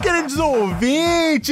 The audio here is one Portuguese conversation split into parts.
Queridos ouvintes,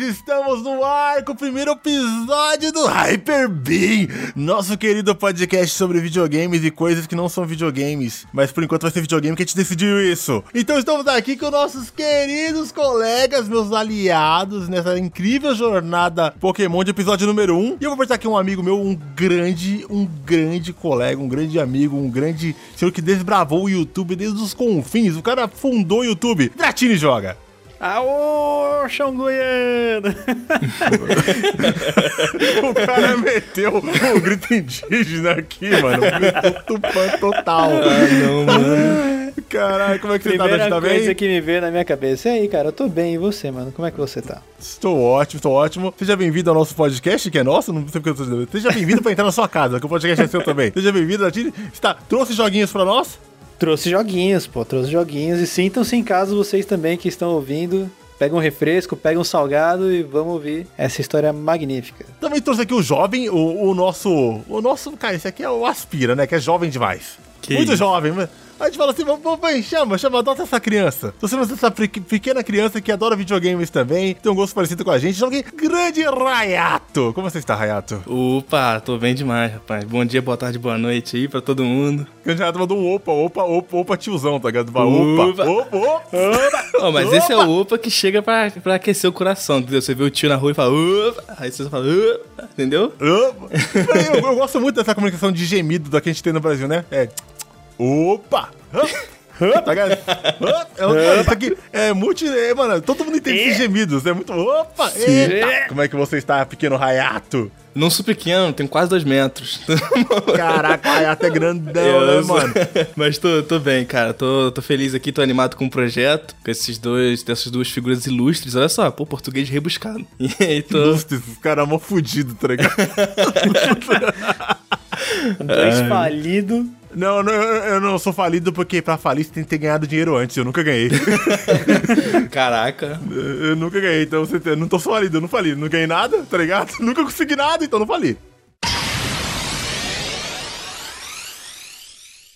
estamos no ar com o primeiro episódio do Hyper Beam, nosso querido podcast sobre videogames e coisas que não são videogames, mas por enquanto vai ser videogame que a gente decidiu isso. Então estamos aqui com nossos queridos colegas, meus aliados nessa incrível jornada Pokémon de episódio número 1. E eu vou apresentar aqui um amigo meu, um grande, um grande colega, um grande amigo, um grande senhor que desbravou o YouTube desde os confins. O cara fundou o YouTube. Dratini joga. Aô, chão goiano! o cara meteu o grito indígena aqui, mano. Grito tupã total. Ah, não, mano. Caralho, como é que você Primeira tá? Tá bem? coisa que me veio na minha cabeça. E aí, cara, eu tô bem. E você, mano? Como é que você tá? Estou ótimo, estou ótimo. Seja bem-vindo ao nosso podcast, que é nosso, não sei porque eu tô dizendo. Seja bem-vindo pra entrar na sua casa, que o podcast é seu também. Seja bem-vindo, Dratini. Está, trouxe joguinhos pra nós? Trouxe joguinhos, pô. Trouxe joguinhos. E sintam-se em casa vocês também que estão ouvindo. Pega um refresco, pega um salgado e vamos ouvir essa história magnífica. Também trouxe aqui o jovem, o, o nosso. O nosso. Cara, esse aqui é o Aspira, né? Que é jovem demais. Que Muito isso. jovem, mas. A gente fala assim, vamos, vamos, chama, chama, adota essa criança. Se você não essa pe- pequena criança que adora videogames também, tem um gosto parecido com a gente, jogue grande Rayato. Como você está, Rayato? Opa, tô bem demais, rapaz. Bom dia, boa tarde, boa noite aí pra todo mundo. Grande Rayato mandou um opa, opa, opa, opa, tiozão, tá ligado? Opa, Opa. opa, opa. Ó, mas esse é o opa que chega pra, pra aquecer o coração, entendeu? Você vê o tio na rua e fala opa, aí você fala opa, entendeu? Opa. eu, eu gosto muito dessa comunicação de gemido da que a gente tem no Brasil, né? É. Opa! Tá? É, um- isso aqui é multi. É, mano, todo mundo entende esses gemidos. É muito. Opa! Eita! Como é que você está, pequeno Rayato? Não sou pequeno, tenho quase dois metros. Caraca, o Rayato é grandão, né, Eu mano? Mas tô, tô bem, cara. Tô, tô feliz aqui, tô animado com o projeto, com esses dois, dessas duas figuras ilustres. Olha só, pô, português rebuscado. E aí tô. Lustres, os caras mó fudido, tá ligado? Dois falidos. Não, não, eu eu não sou falido porque pra falir você tem que ter ganhado dinheiro antes. Eu nunca ganhei. Caraca. Eu nunca ganhei, então você eu não tô falido, eu não fali. Não ganhei nada, tá ligado? Nunca consegui nada, então não fali.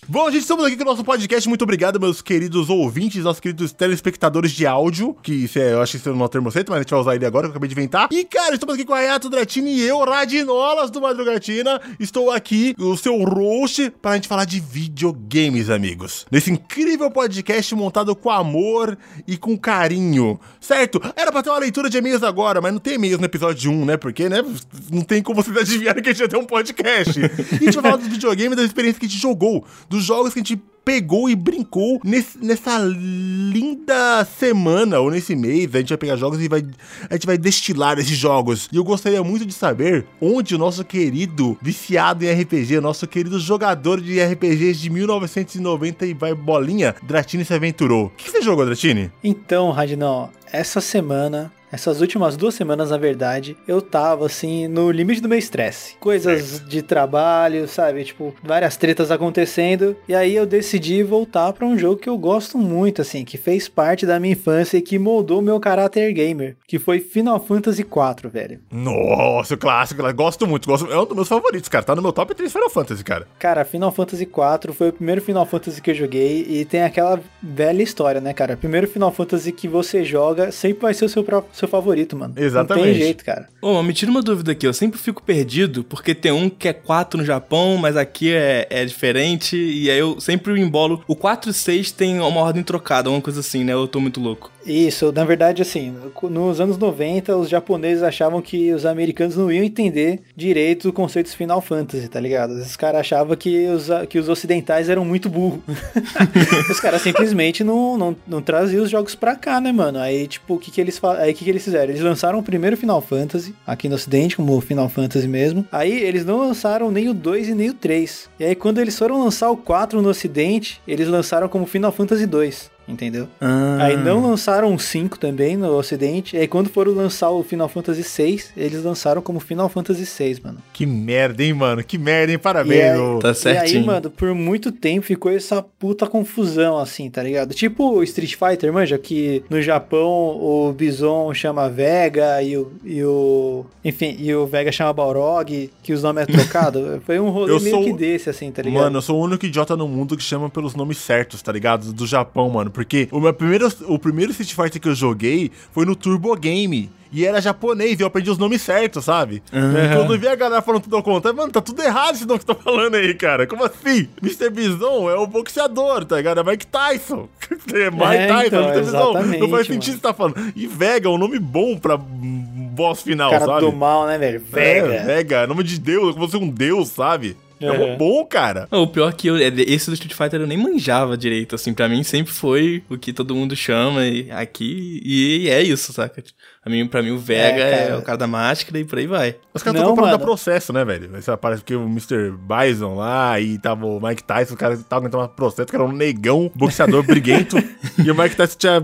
Bom, gente, estamos aqui com o nosso podcast. Muito obrigado, meus queridos ouvintes, nossos queridos telespectadores de áudio. Que isso é, eu acho que isso não é um termo certo, mas a gente vai usar ele agora, que eu acabei de inventar. E, cara, estamos aqui com a Ayato Dratini e eu, Radinolas do Madrugatina. Estou aqui, o seu roast, pra gente falar de videogames, amigos. Nesse incrível podcast montado com amor e com carinho. Certo? Era pra ter uma leitura de e-mails agora, mas não tem e-mails no episódio 1, né? Porque, né? Não tem como vocês adivinharem que a gente ia ter um podcast. E a gente vai falar dos videogames, das experiências que a gente jogou, dos jogos que a gente pegou e brincou nesse- nessa linda semana ou nesse mês. A gente vai pegar jogos e vai, a gente vai destilar esses jogos. E eu gostaria muito de saber onde o nosso querido viciado em RPG, nosso querido jogador de RPGs de 1990 e vai bolinha, Dratini se aventurou. O que você jogou, Dratini? Então, Radinão, essa semana, essas últimas duas semanas, na verdade, eu tava assim no limite do meu estresse. Coisas de trabalho, sabe? Tipo, várias tretas acontecendo. E aí eu decidi voltar pra um jogo que eu gosto muito, assim, que fez parte da minha infância e que moldou meu caráter gamer, que foi Final Fantasy IV, velho. Nossa, clássico, gosto muito, gosto, é um dos meus favoritos, cara. Tá no meu top 3 Final Fantasy, cara. Cara, Final Fantasy IV foi o primeiro Final Fantasy que eu joguei e tem aquela velha história, né, cara? Primeiro Final Fantasy que você joga sempre vai ser o seu, pró- seu favorito, mano. Não Exatamente. tem jeito, cara. Ô, me tira uma dúvida aqui. Eu sempre fico perdido porque tem um que é 4 no Japão, mas aqui é, é diferente. E aí eu sempre embolo. O 4 e 6 tem uma ordem trocada, uma coisa assim, né? Eu tô muito louco. Isso, na verdade, assim, nos anos 90, os japoneses achavam que os americanos não iam entender direito o conceito de Final Fantasy, tá ligado? Os caras achavam que os, que os ocidentais eram muito burros. os caras simplesmente não, não, não traziam os jogos pra cá, né, mano? Aí, tipo, o que que eles, aí, o que eles fizeram? Eles lançaram o primeiro Final Fantasy, aqui no ocidente, como Final Fantasy mesmo. Aí, eles não lançaram nem o 2 e nem o 3. E aí, quando eles foram lançar o 4 no ocidente, eles lançaram como Final Fantasy 2. Entendeu? Ah. Aí não lançaram o 5 também no ocidente. Aí quando foram lançar o Final Fantasy VI, eles lançaram como Final Fantasy VI, mano. Que merda, hein, mano? Que merda, hein? Parabéns, E aí- ô. Tá E aí, certinho. mano, por muito tempo ficou essa puta confusão, assim, tá ligado? Tipo o Street Fighter, manja, que no Japão o Bison chama Vega e o, e o. Enfim, e o Vega chama Balrog, que os nomes é trocado. Foi um rolê Eu meio sou- que desse, assim, tá ligado? Mano, eu sou o único idiota no mundo que chama pelos nomes certos, tá ligado? Do Japão, mano. Porque o, meu primeiro, o primeiro Street Fighter que eu joguei foi no Turbo Game. E era japonês, e eu aprendi os nomes certos, sabe? Quando eu vi a galera falando tudo ao contrário, mano, tá tudo errado esse nome que você tá falando aí, cara. Como assim? Mr. Bison é o boxeador, tá ligado? É Mike Tyson. É Mike É, Tyson, então, é Mr. Bison. Não faz sentido mano. você tá falando. E Vega é um nome bom pra boss final, Cara sabe? do mal, né, velho? É, Vega. Vega, nome de Deus, como se um deus, sabe? É Uhum. mó bom, cara. O pior que eu, é, esse do Street Fighter eu nem manjava direito, assim, pra mim sempre foi o que todo mundo chama e aqui, e é isso, saca? Pra mim, pra mim o Vega É, é, o cara da máscara e por aí vai. Os caras estão comprando processo, né, velho? Parece que o Mr. Bison lá e tava o Mike Tyson, o cara tava aguentando processo, que era um negão, boxeador briguento. e o Mike Tyson tinha.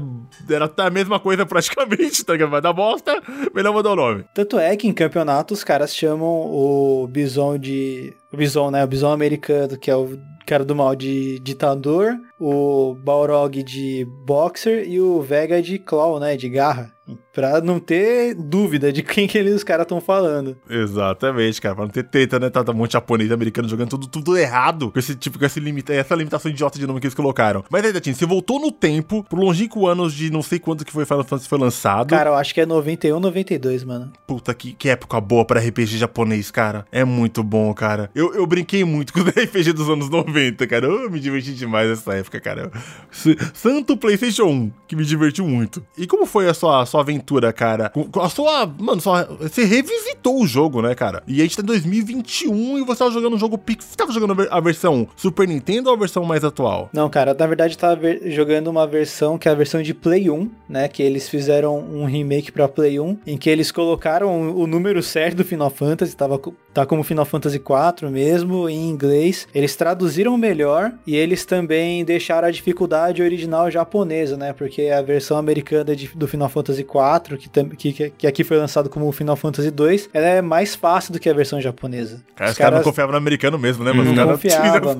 Era a mesma coisa praticamente, tá ligado? Vai dar bosta, melhor mudar o nome. Tanto é que em campeonato os caras chamam o Bison de. O Bison, né? O Bison americano, que é o cara do mal de ditador, o Balrog de boxer e o Vega de claw, né? De garra. Pra não ter dúvida de quem que eles, os caras estão falando. Exatamente, cara. Pra não ter treta, né? Tá, tá um monte de japonês americano jogando tudo, tudo errado. Com esse tipo, com esse limita, essa limitação idiota de nome que eles colocaram. Mas aí, Datinho, você voltou no tempo, pro longínquo anos de não sei quanto que foi Final Fantasy foi lançado. Cara, eu acho que é 91, 92, mano. Puta, que, que época boa pra RPG japonês, cara. É muito bom, cara. Eu, eu brinquei muito com os RPG dos anos 90, cara. Eu me diverti demais nessa época, cara. Santo PlayStation 1, que me divertiu muito. E como foi a sua, sua aventura, cara? A sua. Mano, sua, você revisitou o jogo, né, cara? E a gente tá em 2021 e você tava jogando um jogo Pix. Você tava jogando a ver- a versão Super Nintendo ou a versão mais atual? Não, cara, na verdade tava jogando uma versão que é a versão de Play 1, né? Que eles fizeram um remake pra Play 1, em que eles colocaram o número certo do Final Fantasy, tava, tá como Final Fantasy 4 mesmo, em inglês. Eles traduziram melhor e eles também deixaram a dificuldade original japonesa, né? Porque a versão americana de- do Final Fantasy 4, que, que, que- que aqui foi lançado como Final Fantasy 2, ela é mais fácil do que a versão japonesa. Cara, os caras não confiavam no americano mesmo, né, mano? Não Os caras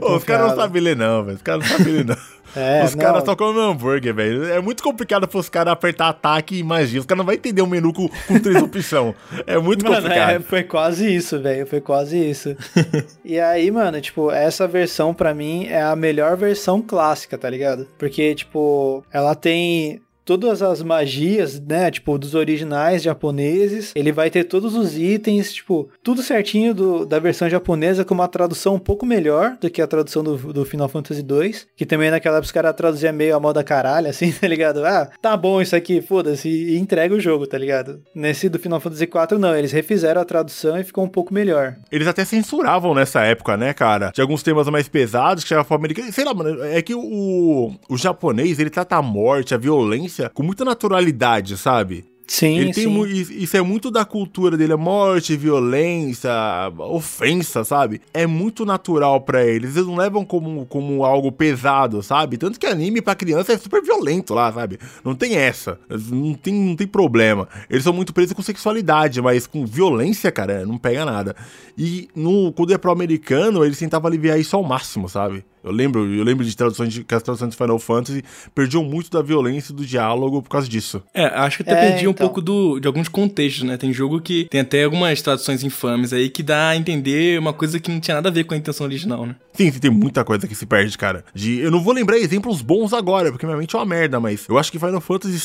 Não caras não sabem ler, não, velho. Os caras não sabem ler, não. É, os caras só comem hambúrguer, velho. É muito complicado pros caras apertar ataque e magia. Os caras não vão entender um menu com, com três opções. É muito Mano, complicado. é, foi quase isso, velho. Foi quase isso. e aí, mano, tipo, essa versão pra mim é a melhor versão clássica, tá ligado? Porque, tipo, ela tem todas as magias, né, tipo, dos originais japoneses. Ele vai ter todos os itens, tipo, tudo certinho do, da versão japonesa com uma tradução um pouco melhor do que a tradução do, do Final Fantasy 2, que também naquela época os caras traduziam meio a moda caralho, assim, tá ligado? Ah, tá bom isso aqui, foda-se, e entrega o jogo, tá ligado? Nesse do Final Fantasy 4 não, eles refizeram a tradução e ficou um pouco melhor. Eles até censuravam nessa época, né, cara? De alguns temas mais pesados que chegavam pro americano. Sei lá, mano, é que o, o japonês, ele trata a morte, a violência com muita naturalidade, sabe? Sim, Ele tem sim. isso é muito da cultura dele, é morte, violência, ofensa, sabe? É muito natural pra eles. Eles não levam como, como algo pesado, sabe? Tanto que anime pra criança é super violento lá, sabe? Não tem essa. Não tem, não tem problema. Eles são muito presos com sexualidade, mas com violência, cara, não pega nada. E no, quando é pro americano, eles tentavam aliviar isso ao máximo, sabe? Eu lembro, eu lembro de traduções de, que as traduções de Final Fantasy perdiam muito da violência e do diálogo por causa disso. É, acho que até É, perdi um então. pouco do, de alguns contextos, né? Tem jogo que tem até algumas traduções infames aí que dá a entender uma coisa que não tinha nada a ver com a intenção original, né? Sim, sim, tem muita coisa que se perde, cara. De, eu não vou lembrar exemplos bons agora, porque minha mente é uma merda, mas eu acho que Final Fantasy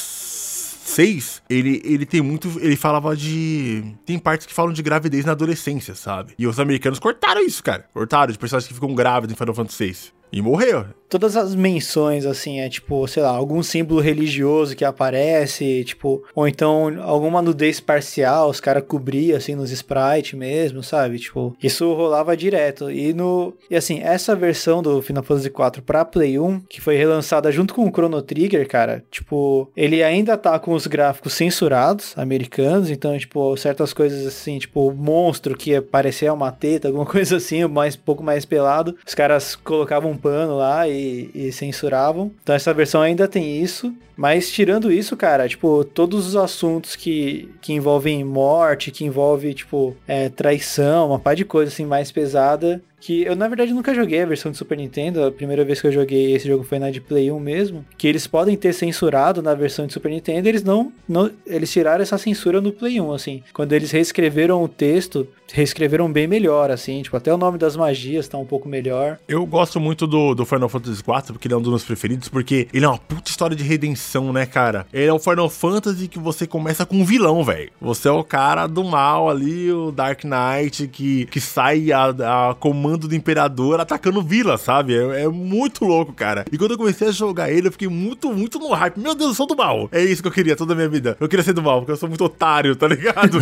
6, ele, ele tem muito. Ele falava de. Tem partes que falam de gravidez na adolescência, sabe? E os americanos cortaram isso, cara. Cortaram de personagens que ficam grávidos em Final Fantasy 6. E morreu. Todas as menções, assim, é tipo, sei lá, algum símbolo religioso que aparece, tipo, ou então alguma nudez parcial, os caras cobriam, assim, nos sprites mesmo, sabe? Tipo, isso rolava direto. E no. E assim, essa versão do Final Fantasy IV pra Play 1, que foi relançada junto com o Chrono Trigger, cara, tipo, ele ainda tá com os gráficos censurados, americanos, então, tipo, certas coisas assim, tipo, monstro que parecia uma teta, alguma coisa assim, mais, pouco mais pelado, os caras colocavam um pano lá e e, censuravam. Então essa versão ainda tem isso. Mas tirando isso, cara, tipo, todos os assuntos que, que envolvem morte, que envolve, tipo, é, traição, uma par de coisa assim mais pesada, que eu na verdade nunca joguei a versão de Super Nintendo, a primeira vez que eu joguei esse jogo foi na de Play 1 mesmo, que eles podem ter censurado na versão de Super Nintendo, eles não, não eles tiraram essa censura no Play 1, assim. Quando eles reescreveram o texto, reescreveram bem melhor, assim, tipo, até o nome das magias tá um pouco melhor. Eu gosto muito do, do Final Fantasy IV, porque ele é um dos meus preferidos, porque ele é uma puta história de redenção, né, cara? Ele é o Final Fantasy que você começa com um vilão, velho. Você é o cara do mal ali, o Dark Knight, que, que sai a, a comando do Imperador atacando vila, sabe? É, é, muito louco, cara. E quando eu comecei a jogar ele, eu fiquei muito, muito no hype. Meu Deus, eu sou do mal. É isso que eu queria toda a minha vida. Eu queria ser do mal, porque eu sou muito otário, tá ligado?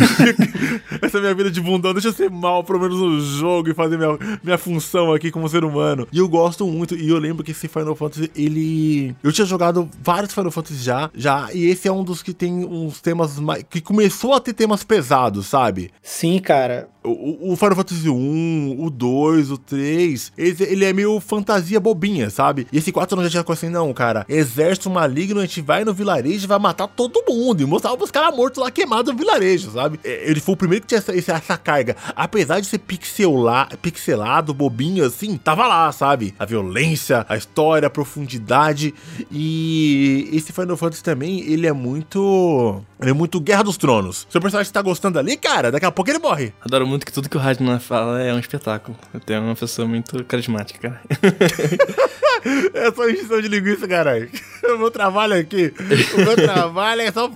Essa é minha vida de bundão deixa eu ser mal, pelo menos no jogo, e fazer minha, minha função aqui como ser humano. E eu gosto muito, e eu lembro que esse Final Fantasy, ele. Eu tinha jogado vários Final Fantasy já, já, e esse é um dos que tem uns temas mais. que começou a ter temas pesados, sabe? Sim, cara. O, o Final Fantasy 1, o 2, o 3, ele, ele é meio fantasia bobinha, sabe? E esse 4 não já tinha coisa assim, não, cara. Exército maligno, a gente vai no vilarejo e vai matar todo mundo. E mostrava os caras mortos lá queimados no vilarejo, sabe? É, ele foi o primeiro que tinha essa, essa carga. Apesar de ser pixelar, pixelado, bobinho assim, tava lá, sabe? A violência, a história, a profundidade. E esse Final Fantasy também, ele é muito. Ele é muito Guerra dos Tronos. Seu personagem tá gostando ali, cara, daqui a pouco ele morre. Adoro muito que tudo que o Radman fala é um espetáculo. Tenho uma pessoa muito carismática, cara. é só injeção de linguiça, caralho. O meu trabalho aqui, o meu trabalho é só.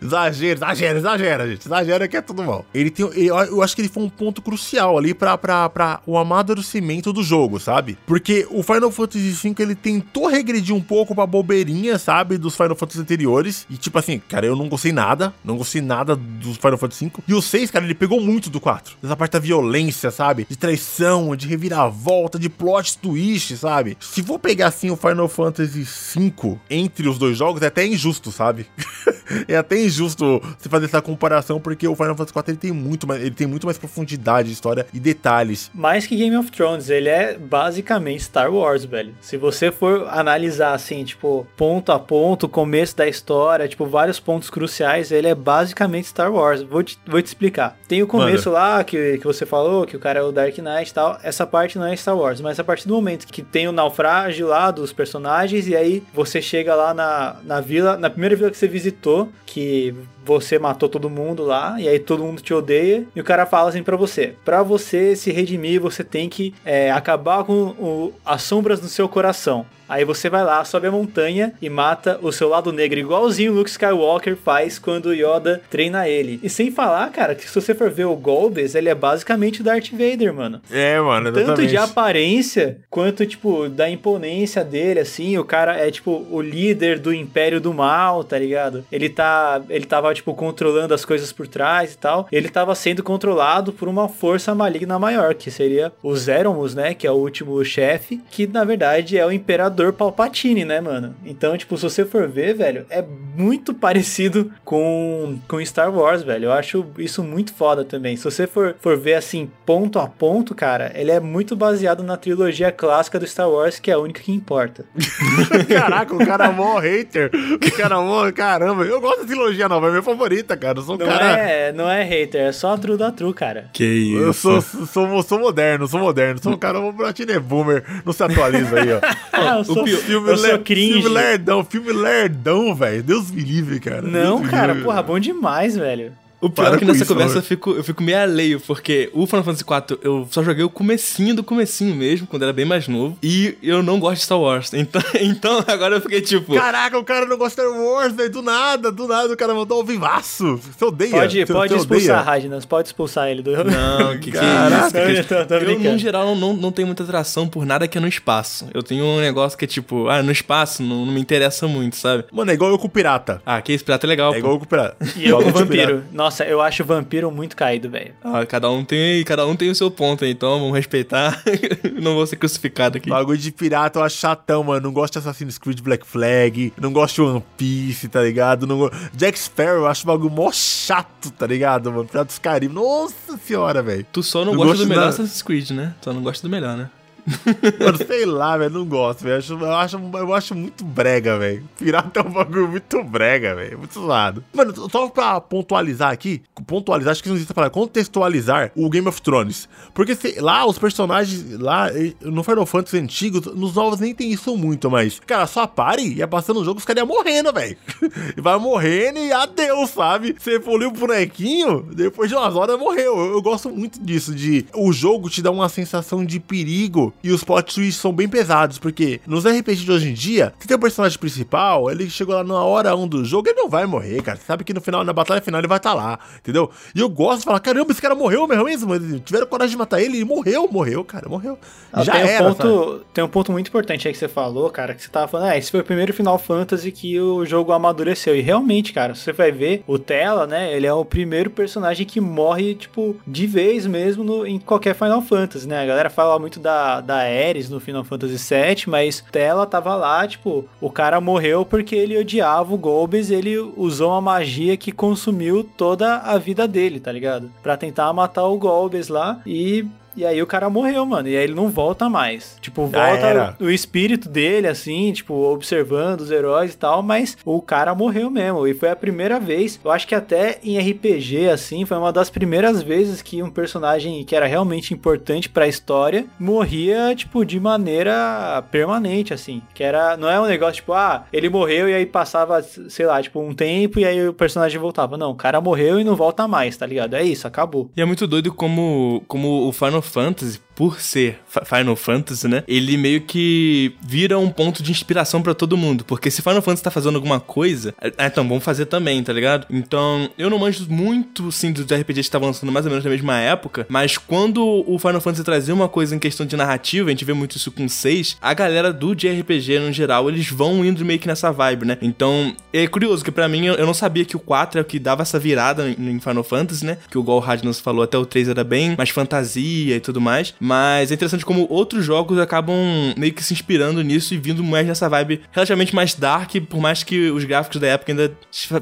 Exagero, exagero, exagera, gente. Exagera que é tudo mal. Ele tem, eu acho que ele foi um ponto crucial ali pra, pra, pra o amadurecimento do jogo, sabe? Porque o Final Fantasy V, ele tentou regredir um pouco pra bobeirinha, sabe? Dos Final Fantasy anteriores. E tipo assim, cara, eu não gostei nada. Não gostei nada dos Final Fantasy V. E o 6, cara, ele pegou muito do 4. Dessa parte da violência, sabe? De traição, de reviravolta, de plot twist, sabe? Se for pegar assim o Final Fantasy V entre os dois jogos, é até injusto, sabe? é até injusto você fazer essa comparação, porque o Final Fantasy IV ele tem muito mais, ele tem muito mais profundidade de história e detalhes. Mais que Game of Thrones, ele é basicamente Star Wars, velho. Se você for analisar assim, tipo, ponto a ponto, começo da história, tipo, vários pontos cruciais, ele é basicamente Star Wars. Vou te, vou te explicar. Tem o começo Manda. lá que, que você falou, que o cara é o Dark Knight e tal. Essa parte não é Star Wars, mas a partir do momento que tem o naufrágio lá dos personagens, e aí você chega lá na, na vila, na primeira vila que você visitou, que você matou todo mundo lá, e aí todo mundo te odeia, e o cara fala assim para você: para você se redimir, você tem que é, acabar com o, as sombras no seu coração. Aí você vai lá, sobe a montanha e mata o seu lado negro, igualzinho o Luke Skywalker faz quando Yoda treina ele. E sem falar, cara, que se você for ver o Golbez, ele é basicamente o Darth Vader, mano. É, mano, exatamente. Tanto de aparência, quanto, tipo, da imponência dele, assim, o cara é, tipo, o líder do Império do Mal, tá ligado? Ele tá, ele tava, tipo, controlando as coisas por trás e tal. Ele tava sendo controlado por uma força maligna maior, que seria o Zeromus, né, que é o último chefe, que, na verdade, é o Imperador Imperador Palpatine, né, mano? Então, tipo, se você for ver, velho, é muito parecido com, com Star Wars, velho. Eu acho isso muito foda também. Se você for, for ver assim, ponto a ponto, cara, ele é muito baseado na trilogia clássica do Star Wars, que é a única que importa. Caraca, o cara é mó hater. O cara é mó, caramba. Eu gosto da trilogia nova, é minha favorita, cara. Eu sou um não cara. É, não é hater, é só a true da true, cara. Que isso. Eu sou, sou, sou moderno, sou moderno. Sou um cara, o Bratine é boomer. Não se atualiza aí, ó. ah, sou, filme, eu sou cringe. Filme lerdão, filme lerdão, velho. Deus me livre, cara. Não, Deus cara, porra, bom demais, velho. O pior é que nessa isso, conversa eu fico, eu fico meio alheio, porque o Final Fantasy IV eu só joguei o comecinho do comecinho mesmo, quando era bem mais novo, e eu não gosto de Star Wars. Então, então agora eu fiquei tipo... Caraca, o cara não gosta de Star Wars, velho, do nada, do nada o cara mandou um vivaço. Você odeia? Pode, você, pode você expulsar, Ragnas, pode expulsar ele do... Não, que, que Caraca, é isso? Que... eu, no geral, não, não tenho muita atração por nada que é no espaço. Eu tenho um negócio que é tipo, ah, no espaço não, não me interessa muito, sabe? Mano, é igual eu com o pirata. Ah, que esse pirata é legal, É pô. igual eu com o pirata. E eu com o vampiro. Nossa, eu acho vampiro vampiro muito caído, velho. Ah, cada um tem, cada um tem o seu ponto, então vamos respeitar. não vou ser crucificado aqui. Bagulho de pirata eu acho chatão, mano. Não gosto de Assassin's Creed Black Flag, não gosto de One Piece, tá ligado? Não... Jack Sparrow eu acho o bagulho mó chato, tá ligado, mano? Pirata dos Caribe. Nossa senhora, velho. Tu só não, não gosta do melhor da... Assassin's Creed, né? Só não gosta do melhor, né? Mano, sei lá, velho, não gosto, velho. Eu acho, eu, acho, eu acho muito brega, velho. Pirata é um bagulho muito brega, velho. Muito zoado. Mano, só pra pontualizar aqui, pontualizar, acho que não existe falar, contextualizar o Game of Thrones. Porque sei, lá os personagens, lá no Final Fantasy antigos, nos novos nem tem isso muito, mas, cara, só pare, ia passando o jogo, os caras morrendo, velho. Vai morrendo e adeus, sabe? Você evoluiu o bonequinho, depois de umas horas morreu. Eu, eu gosto muito disso, de o jogo te dá uma sensação de perigo e os plot twists são bem pesados, porque nos RPG de hoje em dia, você tem o personagem principal, ele chegou lá na hora 1 do jogo, ele não vai morrer, cara. Você sabe que no final, na batalha final, ele vai estar tá lá, entendeu? E eu gosto de falar, caramba, esse cara morreu mesmo. Eles tiveram coragem de matar ele e morreu, morreu, cara, morreu. Ah, Já tem era, um ponto, Tem um ponto muito importante aí que você falou, cara, que você tava falando, ah, esse foi o primeiro Final Fantasy que o jogo amadureceu. E realmente, cara, você vai ver, o Tela, né, ele é o primeiro personagem que morre, tipo, de vez mesmo no, em qualquer Final Fantasy, né? A galera fala muito da, da Ares no Final Fantasy VII, mas Tela tava lá, tipo, o cara morreu porque ele odiava o Golbez, ele usou uma magia que consumiu toda a vida dele, tá ligado? Pra tentar matar o Golbez lá e e aí o cara morreu, mano. E aí ele não volta mais. Tipo, volta o espírito dele, assim, tipo, observando os heróis e tal, mas o cara morreu mesmo. E foi a primeira vez, eu acho que até em RPG, assim, foi uma das primeiras vezes que um personagem que era realmente importante para a história morria, tipo, de maneira permanente, assim. Que era, não é um negócio tipo, ah, ele morreu e aí passava, sei lá, tipo, um tempo e aí o personagem voltava. Não, o cara morreu e não volta mais, tá ligado? É isso, acabou. E é muito doido como, como o Final Fantasy por ser Final Fantasy, né? Ele meio que vira um ponto de inspiração para todo mundo. Porque se Final Fantasy tá fazendo alguma coisa, é, então vamos fazer também, tá ligado? Então, eu não manjo muito, sim, dos RPGs que estavam lançando mais ou menos na mesma época, mas quando o Final Fantasy trazia uma coisa em questão de narrativa, a gente vê muito isso com 6, a galera do JRPG no geral, eles vão indo meio que nessa vibe, né? Então, é curioso que para mim, eu não sabia que o 4 é o que dava essa virada em Final Fantasy, né? Que o Gol Radnos falou, até o 3 era bem mais fantasia e tudo mais. Mas é interessante como outros jogos acabam meio que se inspirando nisso e vindo mais nessa vibe relativamente mais dark, por mais que os gráficos da época ainda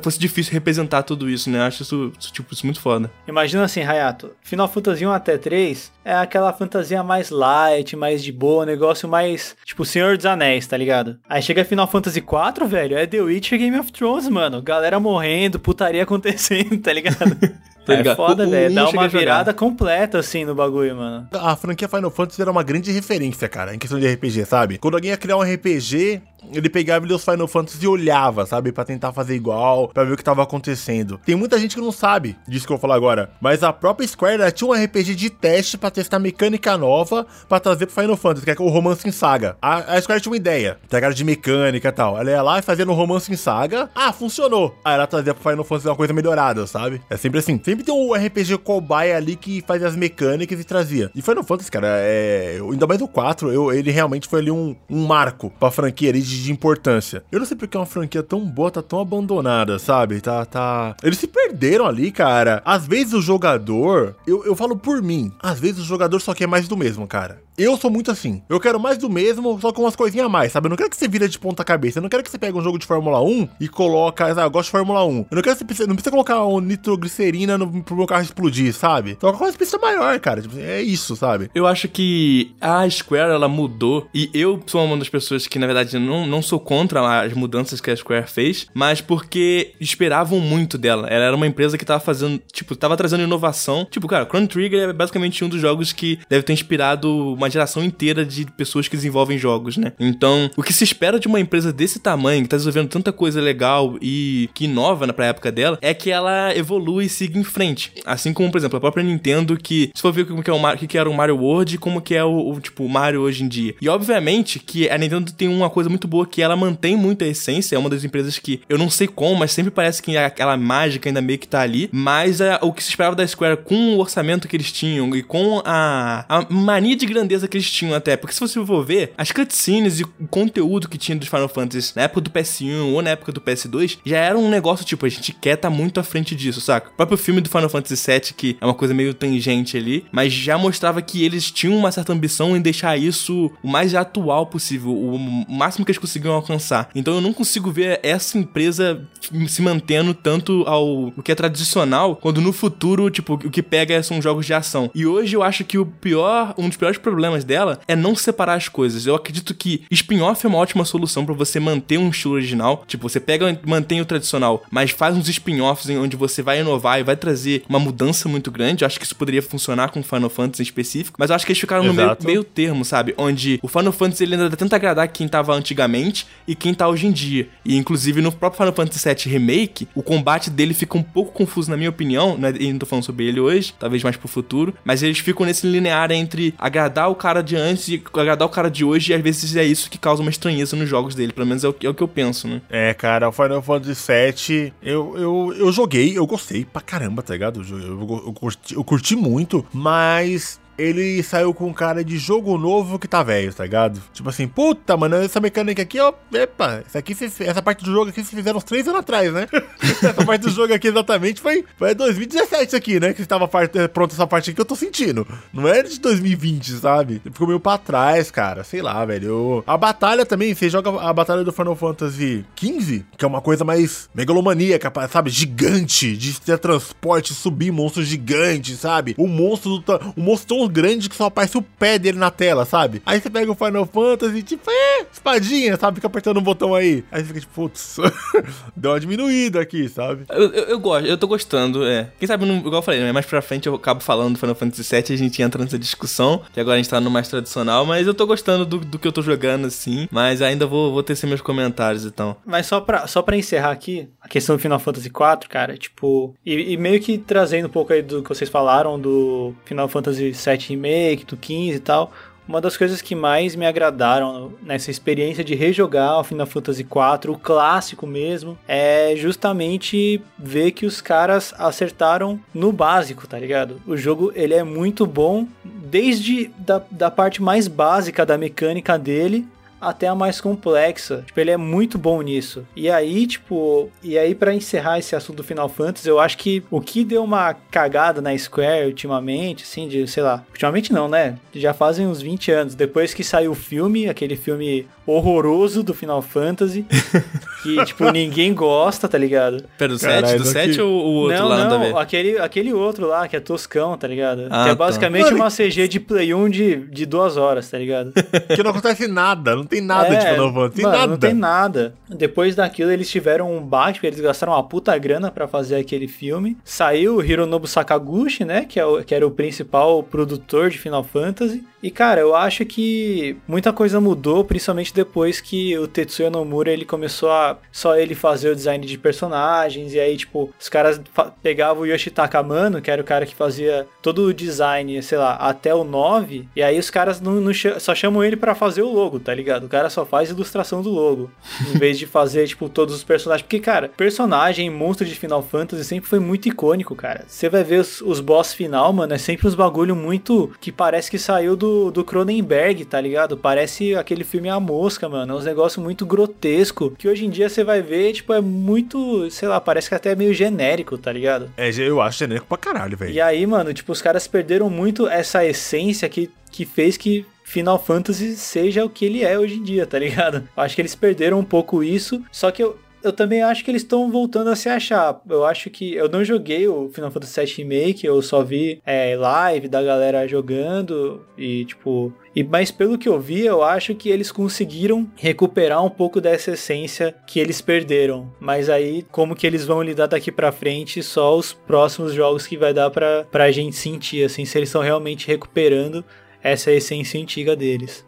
fosse difícil representar tudo isso, né? Acho isso, tipo, isso muito foda. Imagina assim, Hayato, Final Fantasy 1 até 3 é aquela fantasia mais light, mais de boa, negócio mais, tipo, Senhor dos Anéis, tá ligado? Aí chega Final Fantasy 4, velho, é The Witcher Game of Thrones, mano. Galera morrendo, putaria acontecendo, tá ligado? Tá é foda, velho. Dá uma virada completa, assim, no bagulho, mano. A franquia Final Fantasy era uma grande referência, cara, em questão de RPG, sabe? Quando alguém ia criar um RPG, ele pegava os Final Fantasy e olhava, sabe? para tentar fazer igual, para ver o que tava acontecendo. Tem muita gente que não sabe disso que eu vou falar agora. Mas a própria Square tinha um RPG de teste para testar mecânica nova para trazer pro Final Fantasy, que é o Romance em Saga. A, a Square tinha uma ideia, tá? De mecânica e tal. Ela ia lá e fazia no Romance em Saga. Ah, funcionou. Aí ela trazia pro Final Fantasy uma coisa melhorada, sabe? É sempre assim. Sempre tem um RPG cobaia ali que fazia as mecânicas e trazia. E Final Fantasy, cara, é. Ainda mais o 4, eu, ele realmente foi ali um, um marco pra franquia ali de de, importância. Eu não sei porque uma franquia tão boa tá tão abandonada, sabe? Tá, tá. Eles se perderam ali, cara. Às vezes o jogador, eu, eu falo por mim, às vezes o jogador só quer mais do mesmo, cara. Eu sou muito assim. Eu quero mais do mesmo, só com umas coisinhas a mais, sabe? Eu não quero que você vira de ponta cabeça. Eu não quero que você pegue um jogo de Fórmula 1 e coloca. Ah, eu gosto de Fórmula 1. Eu não quero que você. Não precisa colocar um nitroglicerina no, pro meu carro explodir, sabe? Só com uma pista maior, cara. Tipo, é isso, sabe? Eu acho que a Square, ela mudou. E eu sou uma das pessoas que, na verdade, não, não sou contra as mudanças que a Square fez, mas porque esperavam muito dela. Ela era uma empresa que tava fazendo. Tipo, tava trazendo inovação. Tipo, cara, Chrono Trigger é basicamente um dos jogos que deve ter inspirado uma geração inteira de pessoas que desenvolvem jogos, né? Então, o que se espera de uma empresa desse tamanho, que tá desenvolvendo tanta coisa legal e que inova pra época dela, é que ela evolua e siga em frente. Assim como, por exemplo, a própria Nintendo, que se for ver como que, é o Mario, que era o Mario World e como que é o, o, tipo, Mario hoje em dia. E obviamente que a Nintendo tem uma coisa muito boa que ela mantém muito a essência, é uma das empresas que eu não sei como, mas sempre parece que aquela mágica ainda meio que tá ali, mas a, o que se esperava da Square com o orçamento que eles tinham e com a, a mania de grandeza que eles tinham até. Porque se você for ver, as cutscenes e o conteúdo que tinha dos Final Fantasy na época do PS1 ou na época do PS2 já era um negócio tipo, a gente quer tá muito à frente disso, saca? O próprio filme do Final Fantasy VII, que é uma coisa meio tangente ali, mas já mostrava que eles tinham uma certa ambição em deixar isso o mais atual possível, o máximo que eles conseguiam alcançar. Então eu não consigo ver essa empresa se mantendo tanto ao o que é tradicional, quando no futuro, tipo, o que pega são jogos de ação. E hoje eu acho que o pior, um dos piores problemas dela é não separar as coisas. Eu acredito que spin-off é uma ótima solução para você manter um estilo original. Tipo, você pega mantém o tradicional, mas faz uns spin-offs onde você vai inovar e vai trazer uma mudança muito grande. Eu acho que isso poderia funcionar com Final Fantasy em específico, mas eu acho que eles ficaram Exato. no meio, meio termo, sabe? Onde o Final Fantasy ele ainda tenta agradar quem tava antigamente e quem tá hoje em dia. E inclusive no próprio Final Fantasy VII Remake, o combate dele fica um pouco confuso na minha opinião, né? E não tô falando sobre ele hoje, talvez mais pro futuro, mas eles ficam nesse linear entre agradar o cara de antes e agradar o cara de hoje, e às vezes é isso que causa uma estranheza nos jogos dele, pelo menos é o, é o que eu penso, né? É, cara, o Final Fantasy VII, eu, eu, eu joguei, eu gostei pra caramba, tá ligado? Eu, eu, eu, curti, eu curti muito, mas ele saiu com cara de jogo novo que tá velho, tá ligado? Tipo assim, puta, mano, essa mecânica aqui, ó, epa, essa, aqui, essa parte do jogo aqui se fizeram uns três anos atrás, né? essa parte do jogo aqui exatamente foi, foi 2017 isso aqui, né? Que estava parte, pronto essa parte aqui que eu tô sentindo. Não é de 2020, sabe? Ficou meio pra trás, cara, sei lá, velho. Eu... A batalha também, você joga a batalha do Final Fantasy XV, que é uma coisa mais megalomaníaca, sabe? Gigante, de ter transporte, subir monstros gigantes, sabe? O monstro, o monstro tão grande que só aparece o pé dele na tela, sabe? Aí você pega o Final Fantasy, tipo, é, espadinha, sabe? Fica apertando um botão aí. Aí você fica tipo, putz, deu uma diminuída aqui, sabe? Eu, eu, eu, gosto, eu tô gostando, é. Quem sabe, igual eu falei, né? mais pra frente eu acabo falando do Final Fantasy VII e a gente entra nessa discussão, que agora a gente tá no mais tradicional, mas eu tô gostando do, do que eu tô jogando, assim, mas ainda vou, vou tecer meus comentários, então. Mas só pra, só pra encerrar aqui, a questão do Final Fantasy IV, cara, tipo, e, e meio que trazendo um pouco aí do que vocês falaram do Final Fantasy VII Remake, do 15 e tal. Uma das coisas que mais me agradaram nessa experiência de rejogar o Final Fantasy IV, o clássico mesmo, é justamente ver que os caras acertaram no básico, tá ligado? O jogo ele é muito bom desde da, da parte mais básica da mecânica dele até a mais complexa. Tipo, ele é muito bom nisso. E aí, tipo, e aí para encerrar esse assunto do Final Fantasy, eu acho que o que deu uma cagada na Square ultimamente, assim, de, sei lá, ultimamente não, né? Já fazem uns 20 anos, depois que saiu o filme, aquele filme horroroso do Final Fantasy, que, tipo, ninguém gosta, tá ligado? Pera, do 7? Do 7 ou o outro não, lá? Não, aquele, aquele outro lá, que é toscão, tá ligado? Ah, que é tá. basicamente tá. uma CG de Play 1 de, de duas horas, tá ligado? que não acontece nada, não tem nada é, de Final Fantasy, mano, nada. Não tem nada. Depois daquilo, eles tiveram um baque, porque eles gastaram uma puta grana pra fazer aquele filme. Saiu o Hironobu Sakaguchi, né, que, é o, que era o principal produtor de Final Fantasy. E, cara, eu acho que muita coisa mudou, principalmente depois que o Tetsuya Nomura, ele começou a só ele fazer o design de personagens, e aí, tipo, os caras pegavam o Yoshitaka Mano, que era o cara que fazia todo o design, sei lá, até o 9, e aí os caras não, não só chamam ele para fazer o logo, tá ligado? O cara só faz ilustração do logo, em vez de fazer, tipo, todos os personagens. Porque, cara, personagem, monstro de Final Fantasy sempre foi muito icônico, cara. Você vai ver os, os boss final, mano, é sempre uns bagulho muito que parece que saiu do, do Cronenberg, tá ligado? Parece aquele filme A Mosca, mano. É uns negócios muito grotesco que hoje em dia você vai ver, tipo, é muito, sei lá, parece que até é meio genérico, tá ligado? É, eu acho genérico pra caralho, velho. E aí, mano, tipo, os caras perderam muito essa essência que, que fez que Final Fantasy seja o que ele é hoje em dia, tá ligado? Acho que eles perderam um pouco isso, só que eu, eu também acho que eles estão voltando a se achar. Eu acho que eu não joguei o Final Fantasy VII Remake, eu só vi é, live da galera jogando e tipo. E, mas pelo que eu vi, eu acho que eles conseguiram recuperar um pouco dessa essência que eles perderam. Mas aí, como que eles vão lidar daqui para frente, só os próximos jogos que vai dar pra, pra gente sentir, assim, se eles estão realmente recuperando essa essência antiga deles.